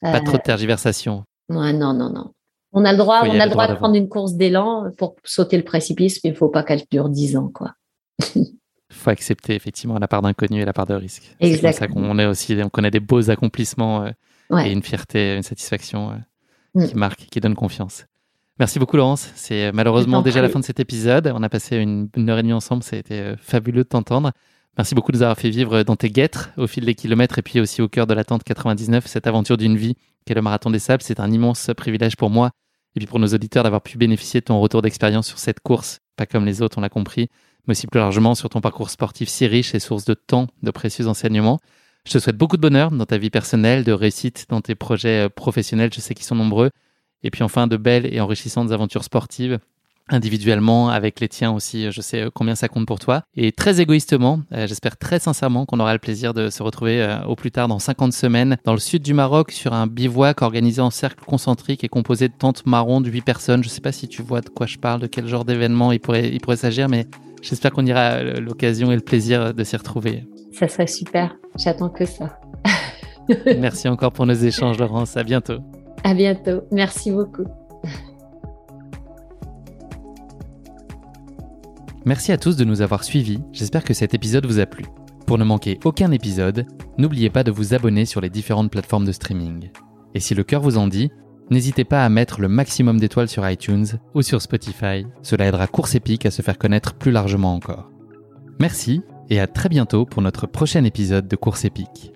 Pas trop de tergiversation. non, non, non. On a le droit, on a le droit de prendre une course d'élan pour sauter le précipice, mais il ne faut pas qu'elle dure dix ans, quoi. Il faut accepter effectivement la part d'inconnu et la part de risque. C'est comme ça qu'on est aussi, on connaît des beaux accomplissements euh, et une fierté, une satisfaction euh. Qui marque, qui donne confiance. Merci beaucoup Laurence. C'est malheureusement déjà la fin de cet épisode. On a passé une, une heure et demie ensemble. Ça a été euh, fabuleux de t'entendre. Merci beaucoup de nous avoir fait vivre dans tes guêtres au fil des kilomètres et puis aussi au cœur de l'attente 99, cette aventure d'une vie qu'est le Marathon des Sables. C'est un immense privilège pour moi et puis pour nos auditeurs d'avoir pu bénéficier de ton retour d'expérience sur cette course, pas comme les autres, on l'a compris, mais aussi plus largement sur ton parcours sportif si riche et source de temps, de précieux enseignements. Je te souhaite beaucoup de bonheur dans ta vie personnelle, de réussite dans tes projets euh, professionnels, je sais qu'ils sont nombreux, et puis enfin de belles et enrichissantes aventures sportives individuellement, avec les tiens aussi, je sais euh, combien ça compte pour toi. Et très égoïstement, euh, j'espère très sincèrement qu'on aura le plaisir de se retrouver au plus tard dans 50 semaines dans le sud du Maroc sur un bivouac organisé en cercle concentrique et composé de tentes marron de 8 personnes. Je sais pas si tu vois de quoi je parle, de quel genre d'événement il pourrait, il pourrait s'agir, mais j'espère qu'on ira l'occasion et le plaisir de s'y retrouver. Ça serait super. J'attends que ça. Merci encore pour nos échanges, Laurence. À bientôt. À bientôt. Merci beaucoup. Merci à tous de nous avoir suivis, j'espère que cet épisode vous a plu. Pour ne manquer aucun épisode, n'oubliez pas de vous abonner sur les différentes plateformes de streaming. Et si le cœur vous en dit, n'hésitez pas à mettre le maximum d'étoiles sur iTunes ou sur Spotify, cela aidera Course Épique à se faire connaître plus largement encore. Merci et à très bientôt pour notre prochain épisode de Course Épique.